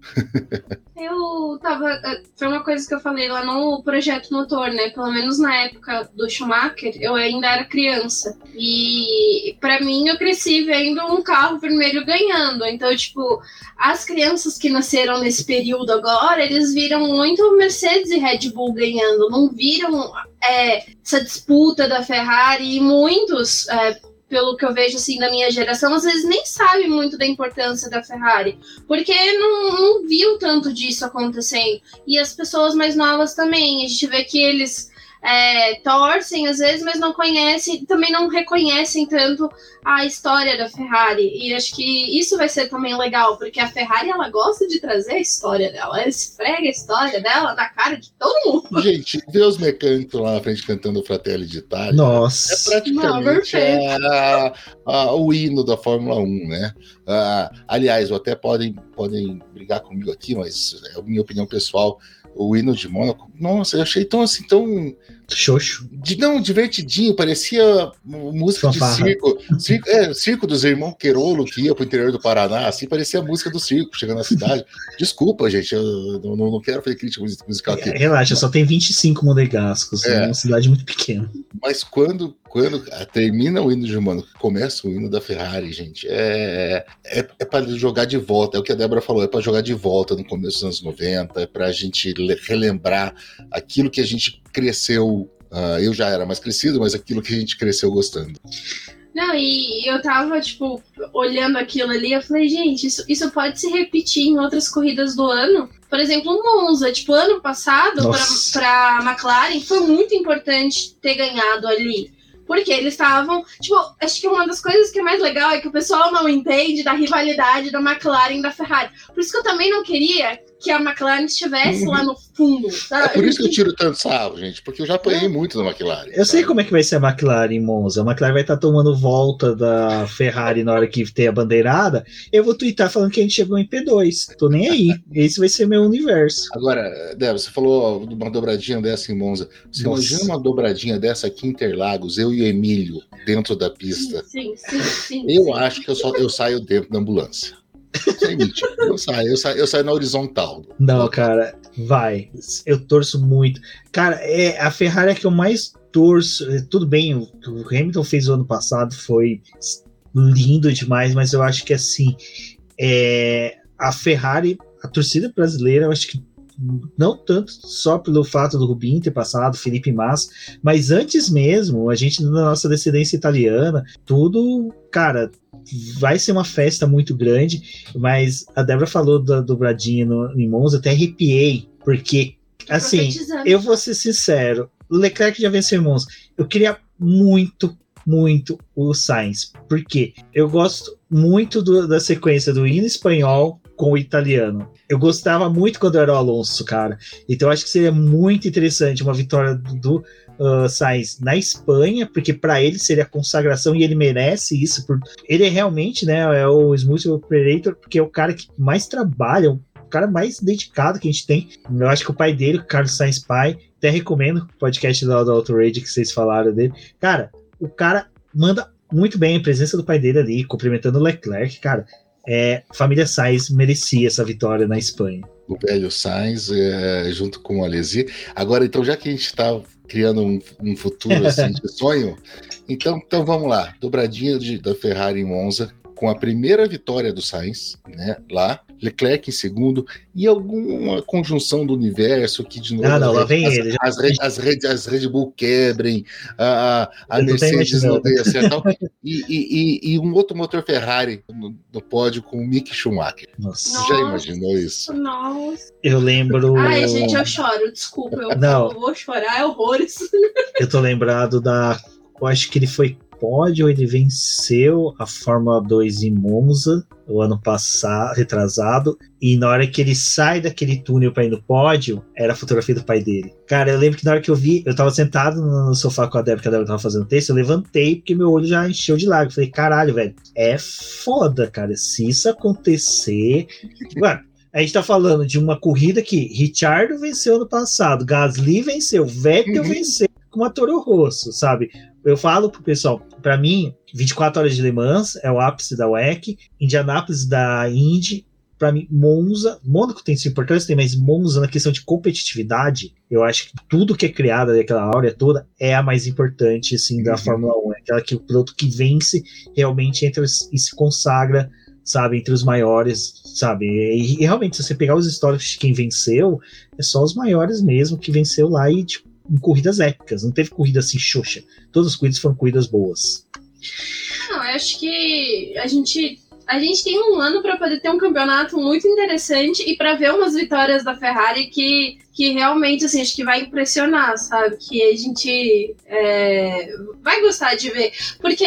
eu tava. Foi uma coisa que eu falei lá no projeto motor, né? Pelo menos na época do Schumacher, eu ainda era criança. E para mim eu cresci vendo um carro vermelho ganhando. Então, tipo, as crianças que nasceram nesse período agora, eles viram muito Mercedes e Red Bull ganhando. Não viram é, essa disputa da Ferrari e muitos. É, pelo que eu vejo assim da minha geração, às vezes nem sabe muito da importância da Ferrari, porque não, não viu tanto disso acontecendo. E as pessoas mais novas também, a gente vê que eles é, torcem às vezes, mas não conhecem, também não reconhecem tanto a história da Ferrari. E acho que isso vai ser também legal, porque a Ferrari ela gosta de trazer a história dela, ela esfrega a história dela na cara de todo mundo. Gente, ver os mecânicos lá na frente cantando o Fratelli de Itália Nossa. é praticamente não, a, a, o hino da Fórmula 1, né? Uh, aliás, até podem, podem brigar comigo aqui, mas é a minha opinião pessoal o hino de Mônaco. Nossa, eu achei tão assim, tão. Xoxo. De, não, divertidinho, parecia música Fanfarra. de circo. Circo, é, circo dos irmãos Querolo que ia pro interior do Paraná, assim, parecia a música do circo chegando na cidade. Desculpa, gente, eu não, não, quero fazer crítica musical aqui. Relaxa, só tem 25 monegascos, é, é uma cidade muito pequena. Mas quando quando termina o hino de Mônaco, começa o hino da Ferrari, gente, é, é, é para jogar de volta. É o que a Débora falou, é para jogar de volta no começo dos anos 90, é para a gente relembrar aquilo que a gente cresceu. Uh, eu já era mais crescido, mas aquilo que a gente cresceu gostando. Não, e eu tava, tipo, olhando aquilo ali, eu falei, gente, isso, isso pode se repetir em outras corridas do ano. Por exemplo, o Monza, tipo, ano passado, para pra McLaren, foi muito importante ter ganhado ali. Porque eles estavam. Tipo, acho que uma das coisas que é mais legal é que o pessoal não entende da rivalidade da McLaren e da Ferrari. Por isso que eu também não queria que a McLaren estivesse lá no fundo. Sabe? É por isso que eu tiro tanto sarro, gente, porque eu já apanhei muito da McLaren. Eu sabe? sei como é que vai ser a McLaren em Monza. A McLaren vai estar tá tomando volta da Ferrari na hora que tem a bandeirada. Eu vou twittar falando que a gente chegou em P2. Tô nem aí. Esse vai ser meu universo. Agora, Débora, você falou uma dobradinha dessa em Monza. Você Nossa. imagina uma dobradinha dessa aqui em Interlagos, eu e o Emílio dentro da pista? Sim, sim, sim. sim eu sim. acho que eu, só, eu saio dentro da ambulância. Eu saio, eu saio, eu saio na horizontal. Não, cara, vai. Eu torço muito. Cara, é a Ferrari é que eu mais torço. É, tudo bem, o que o Hamilton fez o ano passado foi lindo demais, mas eu acho que assim. É, a Ferrari, a torcida brasileira, eu acho que não tanto só pelo fato do Rubinho ter passado, Felipe Massa, mas antes mesmo, a gente na nossa descendência italiana, tudo, cara, vai ser uma festa muito grande, mas a Débora falou do, do Bradinho no, em Monza, até arrepiei, porque, assim, eu vou ser sincero, o Leclerc já venceu em Monza, eu queria muito, muito o Sainz, porque eu gosto muito do, da sequência do hino espanhol com o italiano. Eu gostava muito quando era o Alonso, cara. Então eu acho que seria muito interessante uma vitória do, uh, Sainz na Espanha, porque para ele seria consagração e ele merece isso. Por... Ele é realmente, né, é o Smooth Operator, porque é o cara que mais trabalha, o cara mais dedicado que a gente tem. Eu acho que o pai dele, o Carlos Sainz pai, até recomendo o podcast do, Auto Rage que vocês falaram dele. Cara, o cara manda muito bem a presença do pai dele ali, cumprimentando o Leclerc, cara é, família Sainz merecia essa vitória na Espanha. O velho Sainz, é, junto com o Alesi. Agora, então, já que a gente está criando um, um futuro assim, de sonho, então, então vamos lá. Dobradinha de, da Ferrari em Monza, com a primeira vitória do Sainz, né, lá, Leclerc em segundo, e alguma conjunção do universo que de novo ah, não, as, vem as, ele. As, Red, as, Red, as Red Bull quebrem, a, a Mercedes não dê certo, e, e, e, um outro motor Ferrari no, no, pódio com o Mick Schumacher. Nossa. Já imaginou isso? Nossa. Eu lembro. Ai, gente, eu choro, desculpa, eu, não. eu vou chorar, é horrores. Eu tô lembrado da. Eu acho que ele foi pódio, ele venceu a Fórmula 2 em Monza o ano passado, retrasado, e na hora que ele sai daquele túnel para ir no pódio, era a fotografia do pai dele. Cara, eu lembro que na hora que eu vi, eu tava sentado no sofá com a Débora, que a Débora tava fazendo texto, eu levantei porque meu olho já encheu de lágrimas. Falei, caralho, velho, é foda, cara. Se isso acontecer. Mano, a gente tá falando de uma corrida que Richard venceu no passado, Gasly venceu, Vettel uhum. venceu com uma Toro Rosso, sabe? Eu falo pro pessoal, para mim, 24 horas de Le Mans é o ápice da WEC, Indianápolis da Indy, para mim, Monza, Mônaco tem sua importância, tem, mas Monza na questão de competitividade, eu acho que tudo que é criado daquela área toda é a mais importante, assim, da uhum. Fórmula 1. É aquela que o piloto que vence realmente entra e se consagra, sabe, entre os maiores, sabe? E, e realmente, se você pegar os históricos de quem venceu, é só os maiores mesmo que venceu lá e, tipo, em corridas épicas, não teve corrida assim xoxa. Todas as corridas foram corridas boas. Não, eu acho que a gente a gente tem um ano para poder ter um campeonato muito interessante e para ver umas vitórias da Ferrari que, que realmente assim acho que vai impressionar, sabe? Que a gente é, vai gostar de ver, porque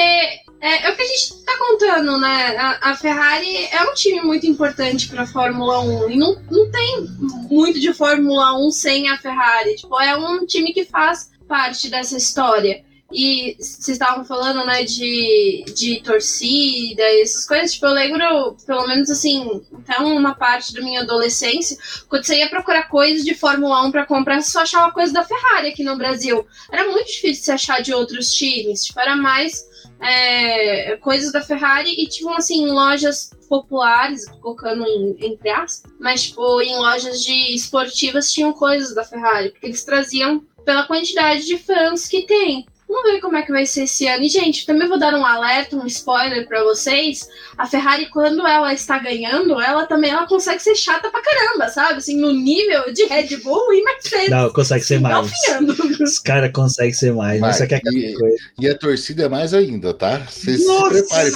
é, é, o que a gente está contando, né? A, a, Ferrari é um time muito importante para a Fórmula 1 e não, não tem muito de Fórmula 1 sem a Ferrari. Tipo, é um time que faz parte dessa história. E vocês estavam falando, né, de, de torcida e essas coisas. Tipo, eu lembro, pelo menos assim, até uma parte da minha adolescência, quando você ia procurar coisas de Fórmula 1 para comprar, você só achava coisa da Ferrari aqui no Brasil. Era muito difícil se achar de outros times. Tipo, era mais é, coisas da Ferrari e tipo assim, lojas populares, colocando em, entre aspas, mas tipo, em lojas de esportivas tinham coisas da Ferrari, porque eles traziam pela quantidade de fãs que tem. Vamos ver como é que vai ser esse ano. E, gente, também vou dar um alerta, um spoiler para vocês. A Ferrari, quando ela está ganhando, ela também ela consegue ser chata pra caramba, sabe? Assim, no nível de Red Bull e Mercedes. Não, consegue ser mais. Os caras conseguem ser mais. Mas, isso é e, coisa. e a torcida é mais ainda, tá? Vocês se preparem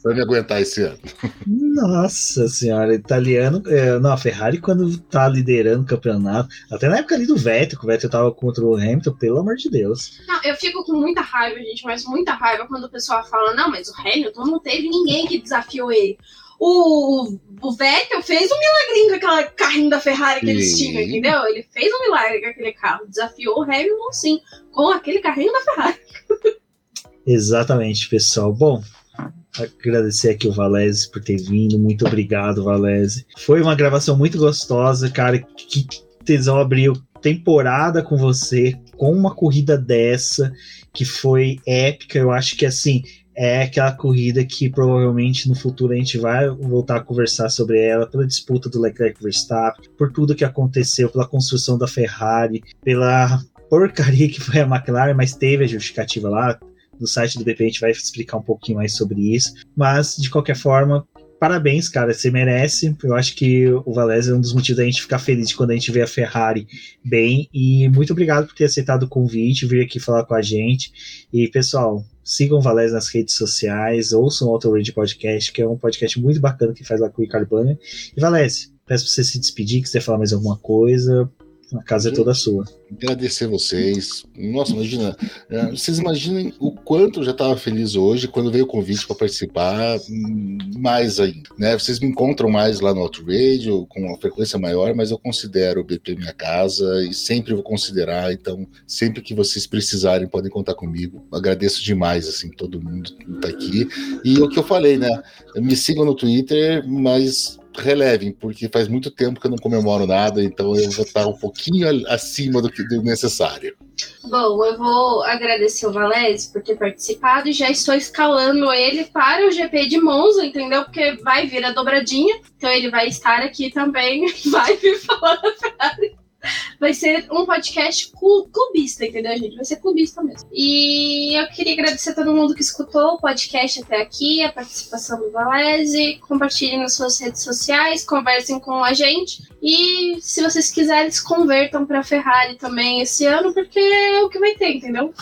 pra me aguentar esse ano. Nossa senhora, italiano. É, não, a Ferrari, quando tá liderando o campeonato, até na época ali do Vettel, que o Vettel tava contra o Hamilton, pelo amor de Deus. Não, eu fico com muita raiva, gente, mas muita raiva quando o pessoal fala: não, mas o Hamilton não teve ninguém que desafiou ele. O, o Vettel fez um milagrinho com aquela carrinho da Ferrari que eles tinham, entendeu? Ele fez um milagre com aquele carro. Desafiou o Hamilton, sim, com aquele carrinho da Ferrari. Exatamente, pessoal. Bom, agradecer aqui o Valese por ter vindo. Muito obrigado, Valese. Foi uma gravação muito gostosa, cara. Que tesão abriu temporada com você, com uma corrida dessa, que foi épica. Eu acho que assim. É aquela corrida que provavelmente no futuro a gente vai voltar a conversar sobre ela, pela disputa do Leclerc Verstappen, por tudo que aconteceu, pela construção da Ferrari, pela porcaria que foi a McLaren, mas teve a justificativa lá, no site do BP a gente vai explicar um pouquinho mais sobre isso. Mas, de qualquer forma, parabéns, cara, você merece. Eu acho que o Valese é um dos motivos da gente ficar feliz quando a gente vê a Ferrari bem. E muito obrigado por ter aceitado o convite, vir aqui falar com a gente. E, pessoal, sigam o Valese nas redes sociais, ouçam o Auto Radio Podcast, que é um podcast muito bacana que faz lá com o Ricardo Banner. E, Valese, peço pra você se despedir, quiser falar mais alguma coisa. A casa é toda sua. Agradecer vocês. Nossa, imagina. É, vocês imaginem o quanto eu já estava feliz hoje quando veio o convite para participar, hum, mais ainda. Né? Vocês me encontram mais lá no Auto Radio, com uma frequência maior, mas eu considero o BP minha casa e sempre vou considerar. Então, sempre que vocês precisarem, podem contar comigo. Agradeço demais, assim, todo mundo que está aqui. E o que eu falei, né? Me sigam no Twitter, mas relevem, porque faz muito tempo que eu não comemoro nada, então eu vou estar um pouquinho acima do que do necessário. Bom, eu vou agradecer o Valese por ter participado e já estou escalando ele para o GP de Monza, entendeu? Porque vai vir a dobradinha, então ele vai estar aqui também, vai vir falar da Ferrari vai ser um podcast clubista, entendeu, gente? Vai ser clubista mesmo. E eu queria agradecer a todo mundo que escutou o podcast até aqui, a participação do Valese. Compartilhem nas suas redes sociais, conversem com a gente. E se vocês quiserem, se convertam para Ferrari também esse ano, porque é o que vai ter, entendeu?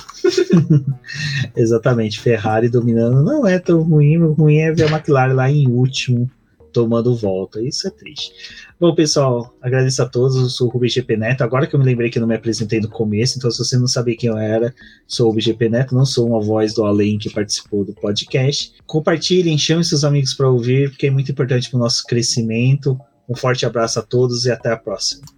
Exatamente, Ferrari dominando não é tão ruim, o ruim é ver a McLaren lá em último tomando volta. Isso é triste. Bom, pessoal, agradeço a todos. Eu sou o Rubens GP Neto. Agora que eu me lembrei que eu não me apresentei no começo, então se você não sabia quem eu era, sou o Rubens GP Neto, não sou uma voz do além que participou do podcast. Compartilhem, chamem seus amigos para ouvir, porque é muito importante para o nosso crescimento. Um forte abraço a todos e até a próxima.